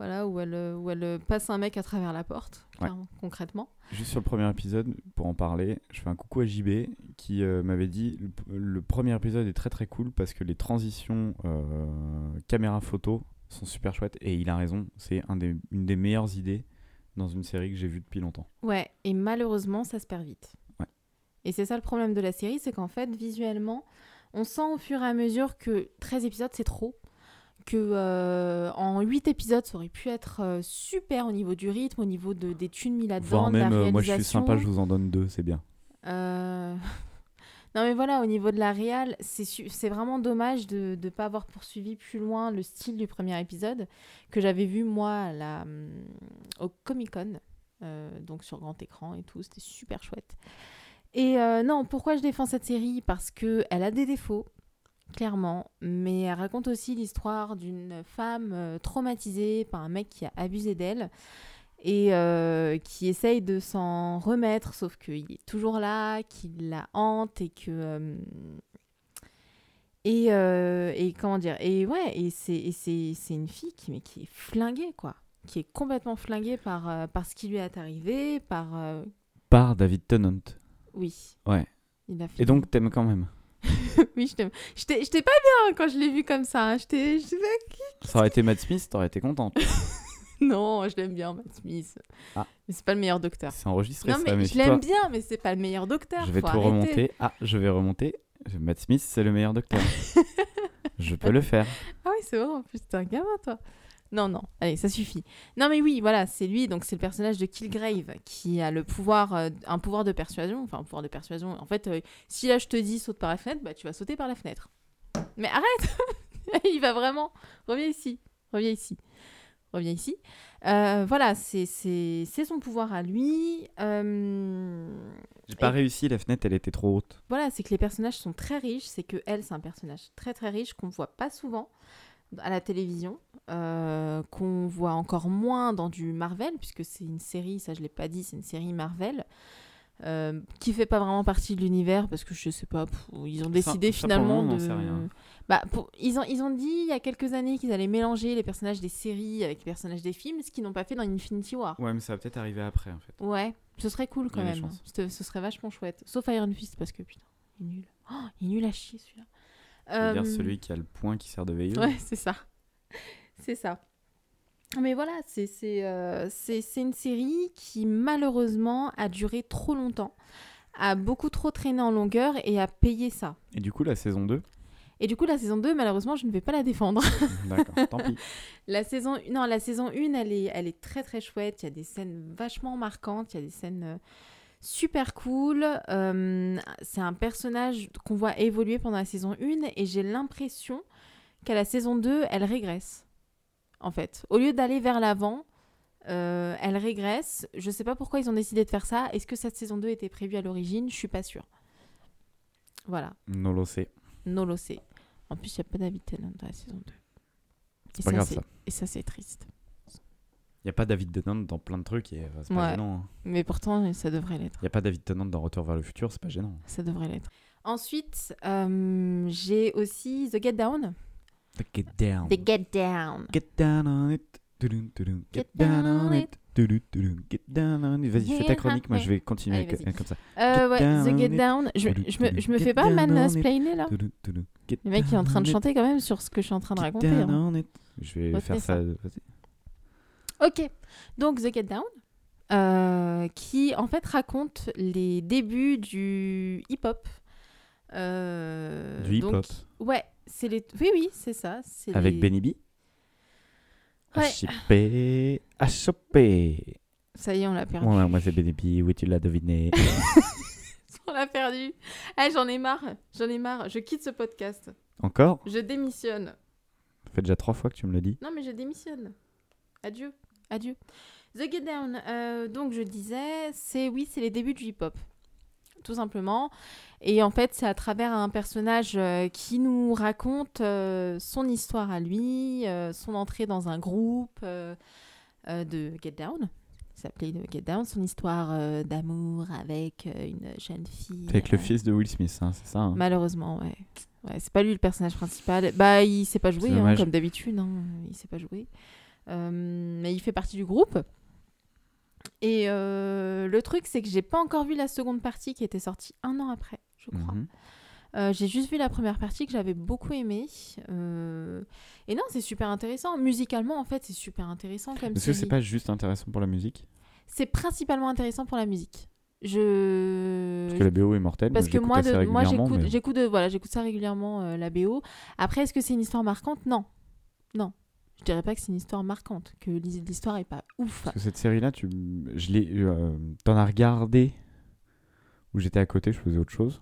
Voilà, où elle, euh, où elle euh, passe un mec à travers la porte, Ouais. clairement, concrètement. Juste sur le premier épisode, pour en parler, je fais un coucou à JB qui euh, m'avait dit le, le premier épisode est très très cool parce que les transitions euh, caméra-photo sont super chouettes et il a raison, c'est un des, une des meilleures idées dans une série que j'ai vue depuis longtemps. Ouais, et malheureusement, ça se perd vite. Ouais. Et c'est ça le problème de la série, c'est qu'en fait, visuellement, on sent au fur et à mesure que 13 épisodes, c'est trop. Que euh, en 8 épisodes, ça aurait pu être euh, super au niveau du rythme, au niveau de, des tunes mis là-dedans, de la euh, moi je suis sympa, je vous en donne deux, c'est bien. Euh, Non mais voilà, au niveau de la réal, c'est su- vraiment dommage de ne pas avoir poursuivi plus loin le style du premier épisode que j'avais vu moi la, au Comic Con, donc sur grand écran et tout, c'était super chouette. Et non, pourquoi je défends cette série? Parce que elle a des défauts, clairement, mais elle raconte aussi l'histoire d'une femme euh, traumatisée par un mec qui a abusé d'elle et euh, qui essaye de s'en remettre, sauf qu'il est toujours là, qu'il la hante et que. euh, et, euh, et comment dire Et ouais, et c'est et c'est c'est une fille qui, mais qui est flinguée, quoi. Qui est complètement flinguée par, par ce qui lui est arrivé, par. Par David Tennant. oui. Ouais. Il a fait Et donc t'aimes quand même. oui, je t'aime. J'étais pas bien quand je l'ai vu comme ça. hein. J'étais. Ça aurait été Matt Smith, t'aurais été contente. Non, je l'aime bien, Matt Smith. Ah. Mais c'est pas le meilleur docteur. C'est enregistré Non, ça, mais mais je l'aime bien, mais c'est pas le meilleur docteur. Je vais tout arrêter. remonter. Ah, je vais remonter. Matt Smith, c'est le meilleur docteur. je peux le faire. Ah oui, c'est vrai, en plus, t'es un gamin, toi. Non, non, allez, ça suffit. Non, mais oui, voilà, c'est lui, donc c'est le personnage de Killgrave qui a le pouvoir, euh, un pouvoir de persuasion, enfin, un pouvoir de persuasion. En fait, euh, si là je te dis saute par la fenêtre, bah tu vas sauter par la fenêtre. Mais arrête Il va vraiment. Reviens ici, reviens ici, reviens ici. Euh, voilà, c'est son pouvoir à lui. J'ai pas Et- réussi, la fenêtre elle était trop haute. voilà, c'est que les personnages sont très riches. C'est que elle, c'est un personnage très très riche qu'on voit pas souvent à la télévision. Euh, qu'on voit encore moins dans du Marvel, puisque c'est une série, ça je l'ai pas dit, c'est une série Marvel. euh, qui fait pas vraiment partie de l'univers parce que je sais pas pff, ils ont décidé ça, pour le finalement moment, de rien. bah, pour- ils, ont, ils ont dit il y a quelques années qu'ils allaient mélanger les personnages des séries avec les personnages des films, ce qu'ils n'ont pas fait dans Infinity War. Ouais, mais ça va peut-être arriver après en fait. Ouais, ce serait cool quand même. ce serait vachement chouette. Sauf Iron Fist parce que putain, il est nul. Oh, il est nul à chier celui-là. C'est-à-dire Euh, celui qui a le point qui sert de veilleuse. Ouais, c'est ça. C'est ça. Mais voilà, c'est euh, une série qui malheureusement a duré trop longtemps, a beaucoup trop traîné en longueur et a payé ça. Et du coup, la saison 2 Et du coup, la saison 2, malheureusement, je ne vais pas la défendre. D'accord, tant pis. La saison, non, la saison 1, elle est, elle est très très chouette. Il y a des scènes vachement marquantes. Il y a des scènes euh, super cool. Euh, c'est un personnage qu'on voit évoluer pendant la saison 1 et j'ai l'impression qu'à la saison 2, elle régresse. En fait, au lieu d'aller vers l'avant, euh, elle régresse. Je sais pas pourquoi ils ont décidé de faire ça. Est-ce que cette saison 2 était prévue à l'origine? Je suis pas sûre. Voilà, Non lo sais. no lo sé. En plus, il n'y a pas David Tennant dans la saison 2. Et pas grave, c'est- ça. Et ça, c'est triste. Il n'y a pas David Tennant dans plein de trucs et c'est pas Ouais. gênant. hein. Mais pourtant, ça devrait l'être. Il n'y a pas David Tennant dans Retour vers le futur, c'est pas gênant. Ça devrait l'être. Ensuite, euh, j'ai aussi The Get Down. Get down. The Get Down. Get down on it. Get down on it. Get down on it. Vas-y, fais ta chronique, moi je vais continuer Allez, avec- vas-y. comme ça. Euh, ouais, The Get. Down. Je, me, je me fais pas mansplainer là. Le mec il est en train de chanter quand même sur ce que je suis en train de raconter. hein. Je vais faire ça. ça. vas-y. Ok, donc The Get Down, euh, qui en fait raconte les débuts du hip-hop. Euh, Du hip-hop. Ouais, c'est les. Oui, oui, c'est ça. c'est Avec les- Benny B. Ouais. H.I.P. H.O.P. Ça y est, on l'a perdu. Ouais, moi c'est Benny B, oui tu l'as deviné. On l'a perdu. Ah, j'en ai marre. J'en ai marre. Je quitte ce podcast. Encore? Je démissionne. Ça fait déjà trois fois que tu me le dis. Non, mais je démissionne. Adieu. Adieu. The Get Down. euh, donc, je disais, c'est oui, c'est les débuts du hip-hop. Tout simplement. Et en fait, c'est à travers un personnage euh, qui nous raconte euh, son histoire à lui, euh, son entrée dans un groupe de Get Down. Il s'appelait The Get Down. Son histoire euh, d'amour avec euh, une jeune fille. Avec le fils de Will Smith, hein, c'est ça hein? Malheureusement, ouais. Ouais, c'est pas lui le personnage principal. Bah, il sait pas jouer, hein, comme d'habitude. Il sait pas jouer. Mais il fait partie du groupe. Et le truc, c'est que j'ai pas encore vu la seconde partie qui était sortie un an après, je crois. Mhm. Euh, j'ai juste vu la première partie que j'avais beaucoup aimée. Euh, Et non, c'est super intéressant. Musicalement, en fait, c'est super intéressant comme Est-ce que c'est pas juste intéressant pour la musique? C'est principalement intéressant pour la musique. Je... Parce que la BO est mortelle. Parce que moi, de, moi j'écoute, mais- j'écoute, de- voilà, j'écoute ça régulièrement, euh, la BO. Après, est-ce que c'est une histoire marquante? Non. Non. Je dirais pas que c'est une histoire marquante, que l'hi- l'histoire est pas ouf. Parce que cette série-là, tu... je l'ai, euh, t'en as regardé où j'étais à côté, je faisais autre chose.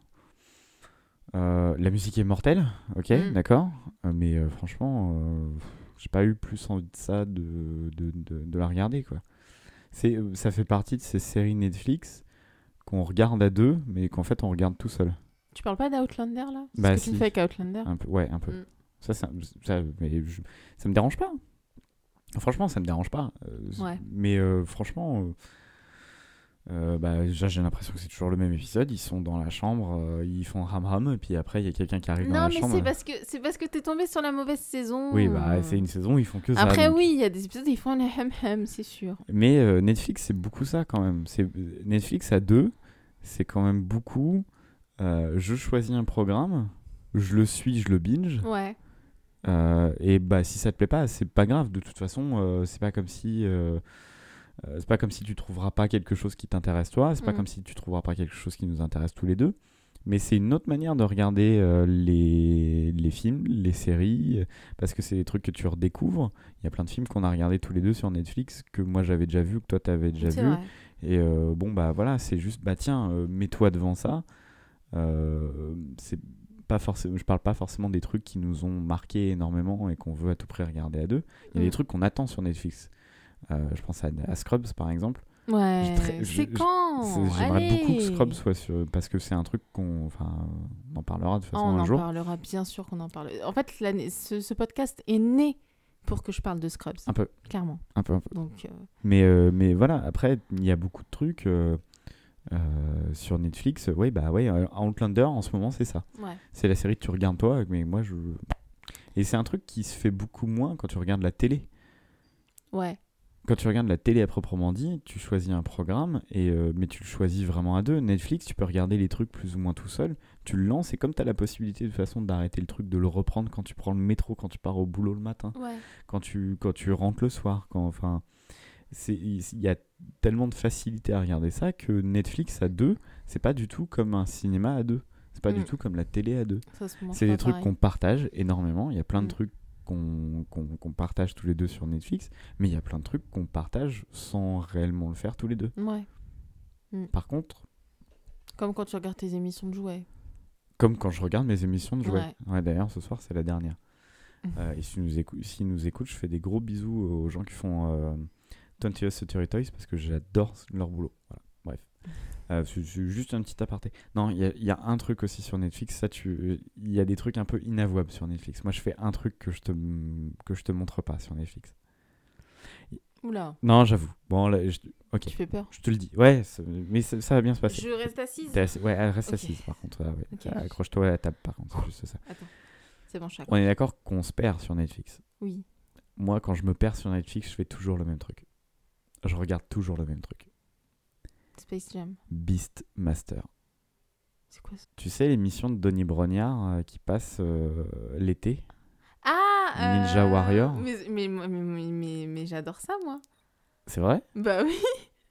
Euh, la musique est mortelle, ok, Mm. d'accord. Euh, mais euh, franchement, euh, j'ai pas eu plus envie de ça de, de, de, de la regarder, quoi. C'est, ça fait partie de ces séries Netflix qu'on regarde à deux, mais qu'en fait on regarde tout seul. Tu parles pas d'Outlander là? C'est Bah, ce que tu si. fais avec Outlander? Un peu, ouais, un peu. Mm. Ça, ça, ça, mais je- ça me dérange pas. Franchement, ça me dérange pas. Ouais. Mais franchement, euh, euh, bah, déjà, j'ai l'impression que c'est toujours le même épisode. Ils sont dans la chambre, euh, ils font ram ram, et puis après, il y a quelqu'un qui arrive dans Non, la mais chambre. c'est parce que c'est parce que t'es tombé sur la mauvaise saison. Oui, bah, c'est une saison où ils font que ça. Après, donc. oui, il y a des épisodes où ils font le hem hem, c'est sûr. Mais euh, Netflix, c'est beaucoup ça quand même. C'est Netflix à deux, c'est quand même beaucoup. euh, je choisis un programme, je le suis, je le binge. Ouais. Euh, et bah si ça te plaît pas, c'est pas grave. De toute façon, euh, c'est pas comme si euh, c'est pas comme si tu trouveras pas quelque chose qui t'intéresse toi. C'est pas Mm. comme si tu trouveras pas quelque chose qui nous intéresse tous les deux. Mais c'est une autre manière de regarder euh, les, les films, les séries, euh, parce que c'est des trucs que tu redécouvres. Il y a plein de films qu'on a regardés tous les deux sur Netflix que moi j'avais déjà vu, que toi t'avais déjà vu. vrai. Et euh, bon, bah voilà, c'est juste, bah tiens, mets-toi devant ça. C'est pas forcément, je parle pas forcément des trucs qui nous ont marqué énormément et qu'on veut à tout prix regarder à deux. Il y a Mm. des trucs qu'on attend sur Netflix. Euh, je pense à, à Scrubs par exemple. Ouais. C'est quand J'aimerais beaucoup que. Scrubs soit sur. Parce que c'est un truc qu'on. Enfin, on en parlera de toute façon on un en jour. parlera, bien sûr qu'on en parle. En fait, ce, ce podcast est né pour que je parle de Scrubs. Un peu, Clairement. un peu, un peu. Donc, euh, Mais, euh, mais voilà, après, il y a beaucoup de trucs euh, sur Netflix. Ouais, bah ouais, Outlander, en ce moment, c'est ça. ouais. C'est la série que tu regardes toi, mais moi, je. Et c'est un truc qui se fait beaucoup moins quand tu regardes la télé. Ouais. Quand tu regardes la télé à proprement dit, tu choisis un programme, et, euh, mais tu le choisis vraiment à deux. Netflix, tu peux regarder les trucs plus ou moins tout seul. Tu le lances, et comme tu as la possibilité de toute façon d'arrêter le truc, de le reprendre quand tu prends le métro, quand tu pars au boulot le matin, Ouais. quand tu, quand tu rentres le soir, quand, enfin, il y a tellement de facilité à regarder ça que Netflix à deux, c'est pas du tout comme un cinéma à deux. C'est pas du Mm. tout comme la télé à deux. C'est des trucs qu'on partage énormément. Il y a plein de Mm. trucs qu'on partage tous les deux sur Netflix, mais il y a plein de trucs qu'on partage sans réellement le faire tous les deux. Ouais. Par contre, Comme quand tu regardes tes émissions de jouets. comme quand je regarde mes émissions de jouets. Ouais. Ouais, D'ailleurs, ce soir, c'est la dernière. Mm. Euh, et s'ils nous, écou- s'ils nous écoutent, je fais des gros bisous aux gens qui font euh, 20th Century Toys parce que j'adore leur boulot. Voilà. Euh, c'est juste un petit aparté. Non, il y, a- il y a un truc aussi sur Netflix. Ça, tu, il y a des trucs un peu inavouables sur Netflix. Moi, je fais un truc que je te, que je te montre pas sur Netflix. Oula, Non, j'avoue. Bon, là, je, ok. tu fais peur. Je te le dis. Ouais, mais ça, ça va bien se passer. Je reste assise. T'es assis- Ouais, elle reste assise par contre. ah ouais. Accroche-toi à la table par contre. C'est juste ça. Attends. C'est bon. On est d'accord qu'on se perd sur Netflix. Oui. Moi, quand je me perds sur Netflix, je fais toujours le même truc. Je regarde toujours le même truc. Space Jam. Beast Master. C'est quoi ça? Tu sais l'émission de Donny Brognard euh, qui passe euh, l'été? Ah Ninja euh, Warrior. Mais, mais, mais, mais, j'adore ça, moi. C'est vrai? Bah oui.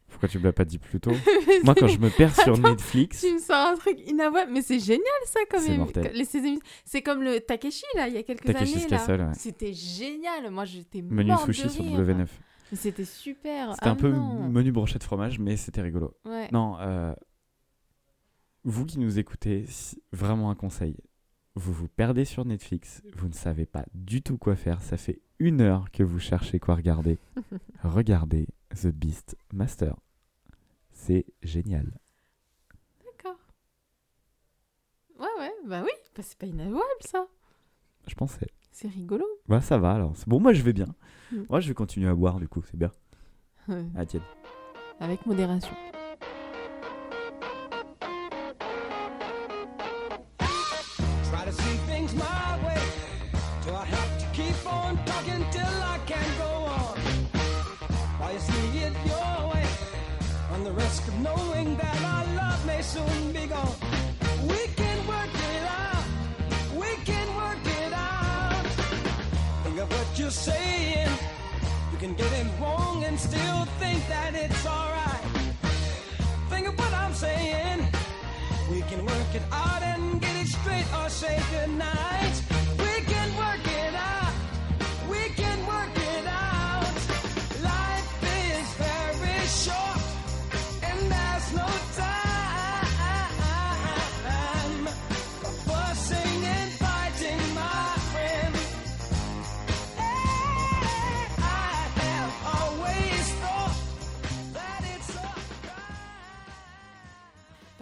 Pourquoi tu me l'as pas dit plus tôt? Moi, quand je me perds sur Attends, Netflix, Tu me sors un truc inavouable, mais c'est génial ça quand C'est même. mortel. Les- ces émissions- C'est comme le Takeshi là, il y a quelques Takeshi's années là. Castle, ouais. C'était génial. Moi j'étais menu sushi de sur rire. W9. C'était super. C'était Ah un peu non. menu brochette fromage, mais c'était rigolo. Ouais. Non, euh, vous qui nous écoutez, vraiment un conseil. Vous vous perdez sur Netflix, vous ne savez pas du tout quoi faire, ça fait une heure que vous cherchez quoi regarder. Regardez The Beast Master. C'est génial. D'accord. Ouais ouais, bah oui, bah, c'est pas inavouable ça. Je pensais. C'est rigolo. Bah ça va alors. C'est Bon, moi je vais bien. Mm. Moi je vais continuer à boire du coup, c'est bien. Ouais. Ah tiens. Avec modération. Try to see things my way. Do I have to keep on talking till I can't go on? While you see it your way, on the risk of knowing that our love may soon be gone. Of what you're saying. You can get it wrong and still think that it's alright. Think of what I'm saying. We can work it out and get it straight or say goodnight.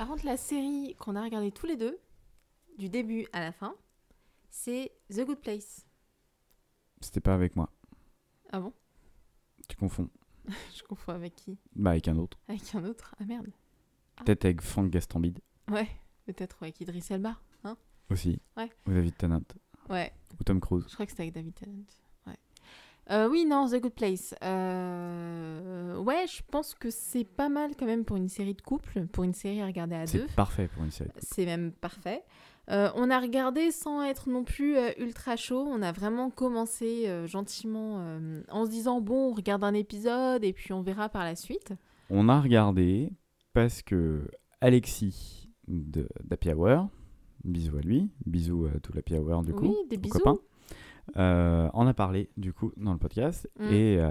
Par contre, la série qu'on a regardée tous les deux, du début à la fin, c'est The Good Place. C'était pas avec moi. Ah bon? Tu confonds. Je confonds avec qui? Bah avec un autre. Avec un autre? Ah merde. Peut-être avec Frank Gastambide Ouais, peut-être avec Idris Elba. Hein? Aussi. Ouais. Ou David Tennant. ouais, Ou Tom Cruise. je crois que c'était avec David Tennant. Euh, oui, non, The Good Place. Euh, Ouais, je pense que c'est pas mal quand même pour une série de couple, pour une série à regarder à deux. C'est parfait pour une série. C'est même parfait. Euh, on a regardé sans être non plus ultra chaud. On a vraiment commencé gentiment en se disant bon, on regarde un épisode et puis on verra par la suite. On a regardé parce que Alexis de d'Happy Hour, bisous à lui, bisous à tout l'Happy Hour du coup, oui, des bisous. Euh, en a parlé du coup dans le podcast Mm. et euh,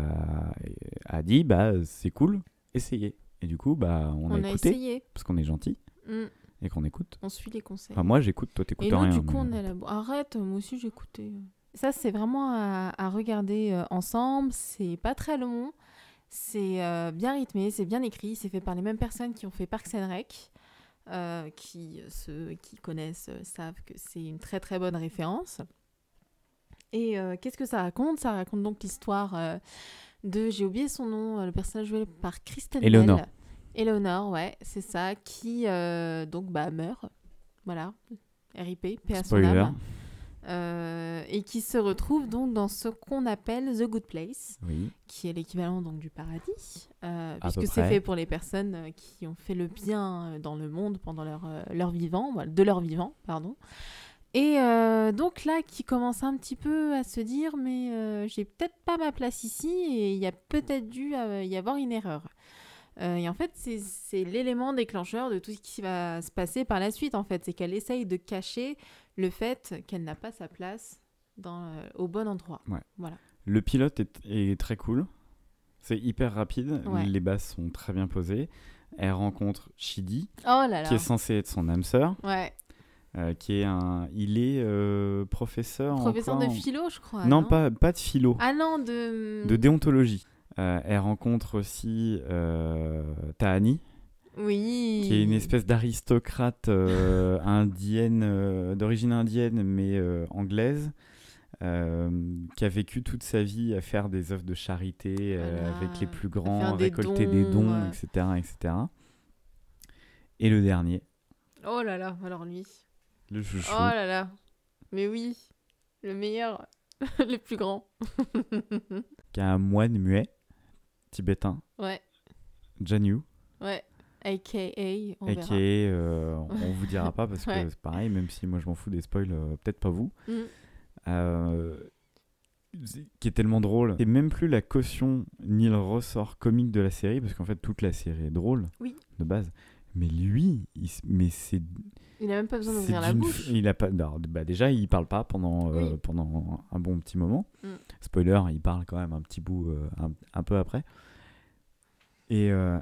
a dit bah c'est cool, essayez. Et du coup bah on, On, a a écouté essayé. parce qu'on est gentil Mm. et qu'on écoute. On suit les conseils. Enfin moi j'écoute, toi t'écoutes et rien. du coup, mais- on est là. Arrête, moi aussi j'ai écouté. Ça, c'est vraiment à, à regarder euh, ensemble. C'est pas très long. C'est euh, bien rythmé, c'est bien écrit. C'est fait par les mêmes personnes qui ont fait Parks and Rec. euh, qui, ceux qui connaissent euh, savent que c'est une très très bonne référence. Et euh, qu'est-ce que ça raconte? Ça raconte donc l'histoire euh, de, j'ai oublié son nom, euh, le personnage joué par Kristen Eleanor. Eleanor, ouais, c'est ça, qui euh, donc bah, meurt. Voilà, RIP, paix à son âme. Et qui se retrouve donc dans ce qu'on appelle The Good Place, Oui. qui est l'équivalent donc du paradis, puisque c'est fait pour les personnes qui ont fait le bien dans le monde pendant leur, leur vivant, de leur vivant, pardon. Et euh, donc là, qui commence un petit peu à se dire, mais euh, j'ai peut-être pas ma place ici et il y a peut-être dû euh, y avoir une erreur. Euh, et en fait, c'est- l'élément déclencheur de tout ce qui va se passer par la suite, en fait. C'est qu'elle essaye de cacher le fait qu'elle n'a pas sa place dans, au bon endroit. Ouais. Voilà. Le pilote est, est très cool. C'est hyper rapide. Ouais. Les bases sont très bien posées. Elle rencontre Shidi, Oh là là. qui est censé être son âme sœur, Ouais. Euh, qui est un. Il est euh, professeur. en Professeur quoi, de en- philo, je crois. non, pas, pas de philo, Ah non, de. de déontologie. Euh, elle rencontre aussi Tahani, Oui. qui est une espèce d'aristocrate indienne, d'origine indienne, mais anglaise, qui a vécu toute sa vie à faire des œuvres de charité Voilà. avec les plus À grands, des récolter des dons, dons, ouais. etc., etc. Et le dernier, Oh là là, alors lui. Le chouchou, Oh là là. Mais oui. Le meilleur. le plus grand. qui est un moine muet tibétain, ouais. Janyu, Ouais. AKA. On est, euh, on vous dira pas parce que Ouais. c'est pareil, même si moi je m'en fous des spoils, euh, peut-être pas vous. Mm. euh, qui est tellement drôle. Et même plus la caution ni le ressort comique de la série, parce qu'en fait toute la série est drôle Oui. de base. Mais lui, il mais c'est Il a même pas besoin d'ouvrir la bouche. Il a pas. alors, bah déjà, il parle pas pendant euh, Oui. pendant un bon petit moment. Mm. Spoiler, il parle quand même un petit bout euh, un, un peu après. Et euh,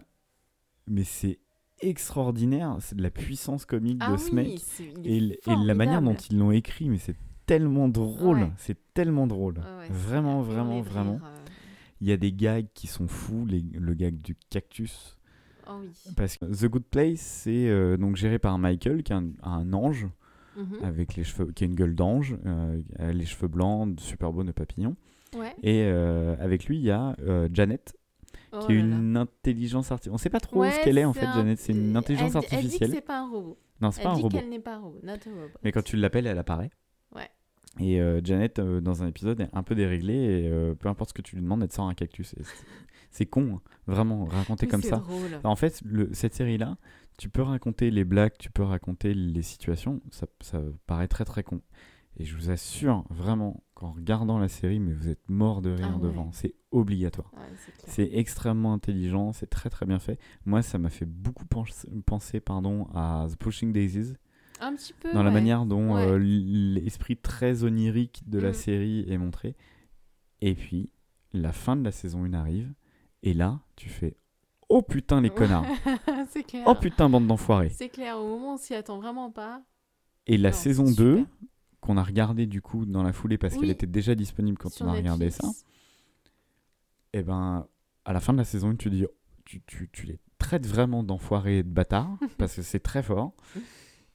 mais c'est extraordinaire, c'est de la puissance comique Ah de oui, ce mec. Et, et la manière dont ils l'ont écrit, mais c'est tellement drôle, Ouais. c'est tellement drôle. Ouais, vraiment, vraiment, vraiment. Il y a des gags qui sont fous, les- le gag du cactus. Oh oui. Parce que The Good Place, c'est euh, donc géré par Michael, qui est un, un ange, Mhm. avec les cheveux, qui a une gueule d'ange, euh, les cheveux blancs, super beau de papillon. Ouais. Et euh, avec lui, il y a Janet, Oh qui est là. une intelligence artificielle. On sait pas trop Ouais, ce qu'elle est en fait, un- Janet. C'est une elle- intelligence elle, artificielle. Elle dit que c'est pas un robot. non, c'est Elle pas un dit robot. qu'elle n'est pas un robot. Not a robot. Mais quand tu l'appelles, elle apparaît. Ouais. Et Janet, dans un épisode, est un peu déréglée et peu importe ce que tu lui demandes, elle te sort un cactus. Et c'est- con, hein, vraiment, raconter comme ça. drôle. En fait, le- cette série-là, tu peux raconter les blagues, tu peux raconter les situations, ça, ça paraît très très con. Et je vous assure vraiment qu'en regardant la série, mais vous êtes mort de rire Ah ouais. devant. C'est obligatoire. Ouais, c'est extrêmement intelligent, c'est très très bien fait. Moi, ça m'a fait beaucoup pens- penser pardon, à The Pushing Daisies, Un petit peu. dans la manière dont euh, l'esprit très onirique de la Mm. série est montré. Et puis, la fin de la saison 1 arrive, et là, tu fais Oh putain, les connards c'est clair. Oh putain, bande d'enfoirés C'est clair, au moment où on s'y attend vraiment pas. Et la Non, saison c'est 2, super. qu'on a regardé du coup dans la foulée parce Oui. qu'elle était déjà disponible quand sur on a regardé ça, et ben à la fin de la saison 1, tu dis tu, tu, tu les traites vraiment d'enfoirés et de bâtards parce que c'est très fort.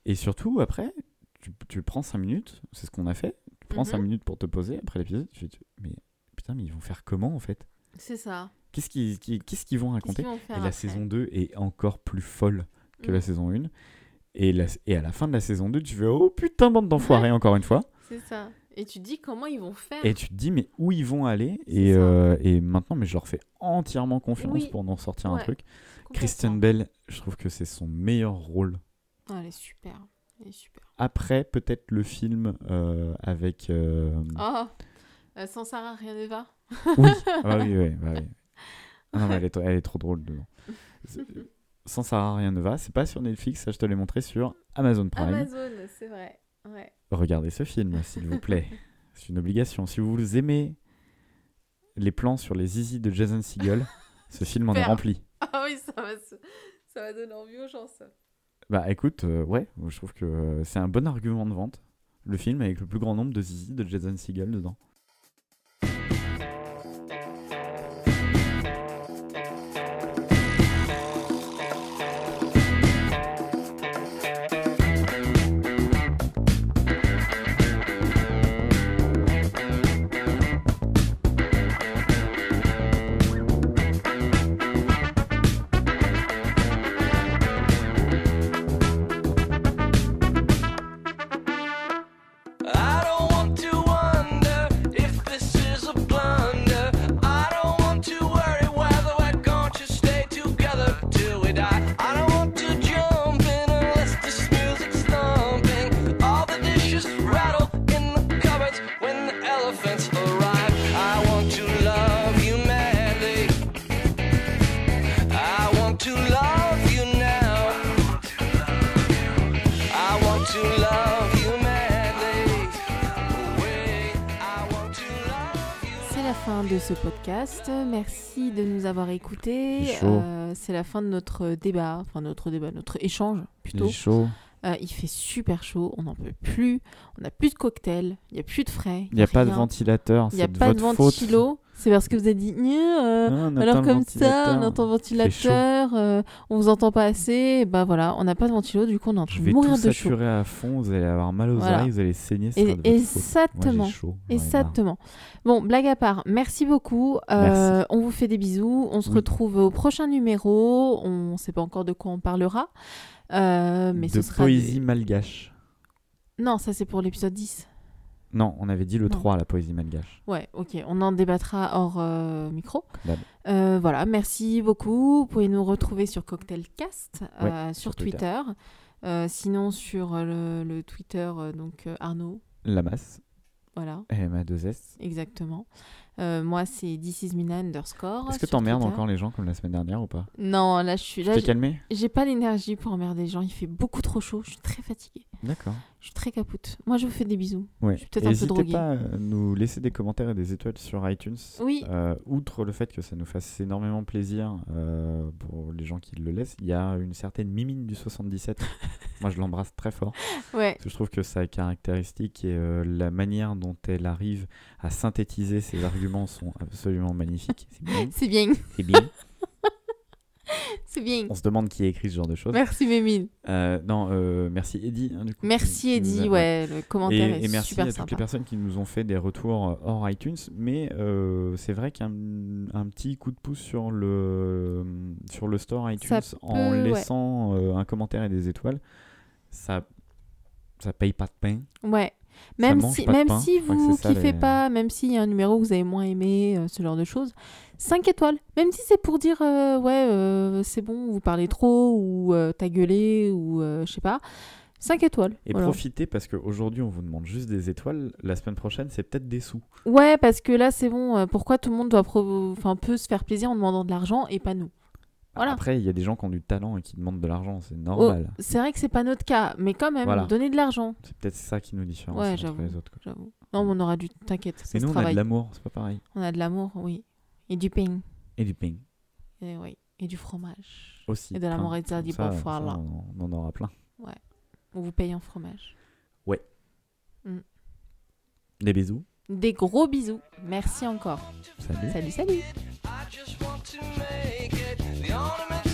Et surtout, après, tu, tu prends 5 minutes, c'est ce qu'on a fait, tu prends 5 Mhm. minutes pour te poser après l'épisode, tu fais mais putain, mais ils vont faire comment en fait? C'est ça. Qu'est-ce qu'ils vont raconter vont Et la saison 2 est encore plus folle que la Mm. saison 1. Et, la- et à la fin de la saison 2, tu fais oh putain, bande d'enfoirés encore une fois. C'est ça. Et tu te dis comment ils vont faire. Et tu te dis, mais où ils vont aller et, euh, et maintenant, mais je leur fais entièrement confiance Oui. pour en sortir un truc. Kristen Bell, je trouve que c'est son meilleur rôle. Ah, elle est super. Elle est super. Après, peut-être le film euh, avec. euh, Oh Sans Sarah, rien ne va. Oui, ah oui, oui, bah oui. Non, mais elle, est, elle est trop drôle dedans. Sans Sarah, rien ne va. C'est pas sur Netflix, ça je te l'ai montré sur Amazon Prime. Amazon, c'est vrai. Ouais. Regardez ce film, s'il vous plaît. C'est une obligation. Si vous aimez les plans sur les zizi de Jason Segel, ce film en est rempli. Ah oui, ça va, ça va donner envie aux gens, ça. Bah écoute, euh, ouais, je trouve que euh, c'est un bon argument de vente. Le film avec le plus grand nombre de zizi de Jason Segel dedans. Ce podcast. Merci de nous avoir écoutés. Euh, c'est la fin de notre débat, enfin notre débat, notre échange plutôt. Il chaud. Euh, il fait super chaud, on n'en peut plus, on n'a plus de cocktail, il n'y a plus de frais. Il n'y a pas de ventilateur. Il n'y a pas de votre faute. C'est parce que vous avez dit, euh, Non, alors comme ça, on entend ventilateur, euh, on vous entend pas assez. Bah voilà, on n'a pas de ventilo, du coup on est en train Je de vais mourir tout de chaud. saturer à fond, vous allez avoir mal aux Voilà. oreilles, vous allez saigner. Et- exactement. Chaud. Exactement. Bon, blague à part, merci beaucoup. Euh, Merci. on vous fait des bisous. On se Oui. retrouve au prochain numéro. On ne sait pas encore de quoi on parlera. Euh, mais de ce sera poésie malgache. Non, ça c'est pour l'épisode 10. Non, on avait dit le Non. 3, la poésie malgache. Ouais, ok. On en débattra hors euh, micro. Euh, voilà, merci beaucoup. Vous pouvez nous retrouver sur Cocktailcast, euh, Ouais, sur sur Twitter. Twitter. Euh, sinon, sur euh, le, le Twitter, euh, donc euh, Arnaud. La masse, Voilà, MA2S. exactement. Euh, moi, c'est This is Mina underscore. Est-ce que t'emmerdes encore les gens comme la semaine dernière ou pas? Non, là, je suis Tu là. t'es j'ai- calmé? J'ai pas l'énergie pour emmerder les gens. Il fait beaucoup trop chaud. Je suis très fatiguée. D'accord. Je suis très capoute. Moi, je vous fais des bisous. Ouais. Je suis peut-être un peu N'hésitez droguée. pas à nous laisser des commentaires et des étoiles sur iTunes. Oui. Euh, outre le fait que ça nous fasse énormément plaisir euh, pour les gens qui le laissent, il y a une certaine Mimine du 77. Moi, je l'embrasse très fort. Ouais. Parce que je trouve que sa caractéristique et euh, la manière dont elle arrive à synthétiser ses arguments sont absolument magnifiques. C'est bien. C'est bien. C'est bien. C'est bien. On se demande qui a écrit ce genre de choses. Merci, Mémine. Euh, non, euh, merci Eddie. hein, du coup, Merci, a- Ouais, le commentaire Et, est et merci super à toutes sympa. les personnes qui nous ont fait des retours hors iTunes, mais euh, c'est vrai qu'un un petit coup de pouce sur le, sur le store iTunes Ça en peut, laissant euh, un commentaire et des étoiles, ça ça paye pas de pain. Ouais. Même si, même pain. si vous ça, kiffez les- pas, même s'il y a un numéro que vous avez moins aimé, euh, ce genre de choses, 5 étoiles. Même si c'est pour dire, euh, ouais, euh, c'est bon, vous parlez trop, ou t'as gueulé, ou je sais pas. 5 étoiles. Et voilà. profitez parce qu'aujourd'hui on vous demande juste des étoiles, la semaine prochaine c'est peut-être des sous. Ouais, parce que là, c'est bon. pourquoi tout le monde doit pro- enfin, peut se faire plaisir en demandant de l'argent et pas nous? Voilà. Après il y a des gens qui ont du talent et qui demandent de l'argent, c'est Oh, normal. C'est vrai que c'est pas notre cas, mais quand même, Voilà. donnez de l'argent, C'est peut-être ça qui nous différencie Ouais, entre les autres. quoi. Non, mais on aura du. T'inquiète, se nous on a de l'amour, c'est pas pareil. On a de l'amour, oui. Et du pain. Et du pain Et, oui. et du fromage. aussi. Et de la mozzarella di ça, on, en aura plein. On vous paye en fromage. Des bisous. Des gros bisous. Merci encore. Salut. Salut, salut. The ornament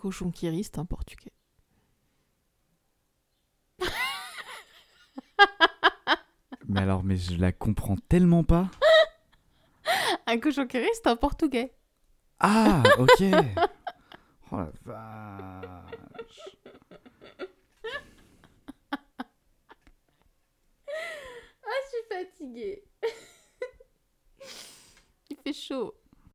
Un cochon qui rit, c'est un portugais. Mais alors, mais je la comprends tellement pas. Un cochon qui rit, c'est un portugais. Ah, ok. oh la vache. Ah, je suis fatiguée. Il fait chaud.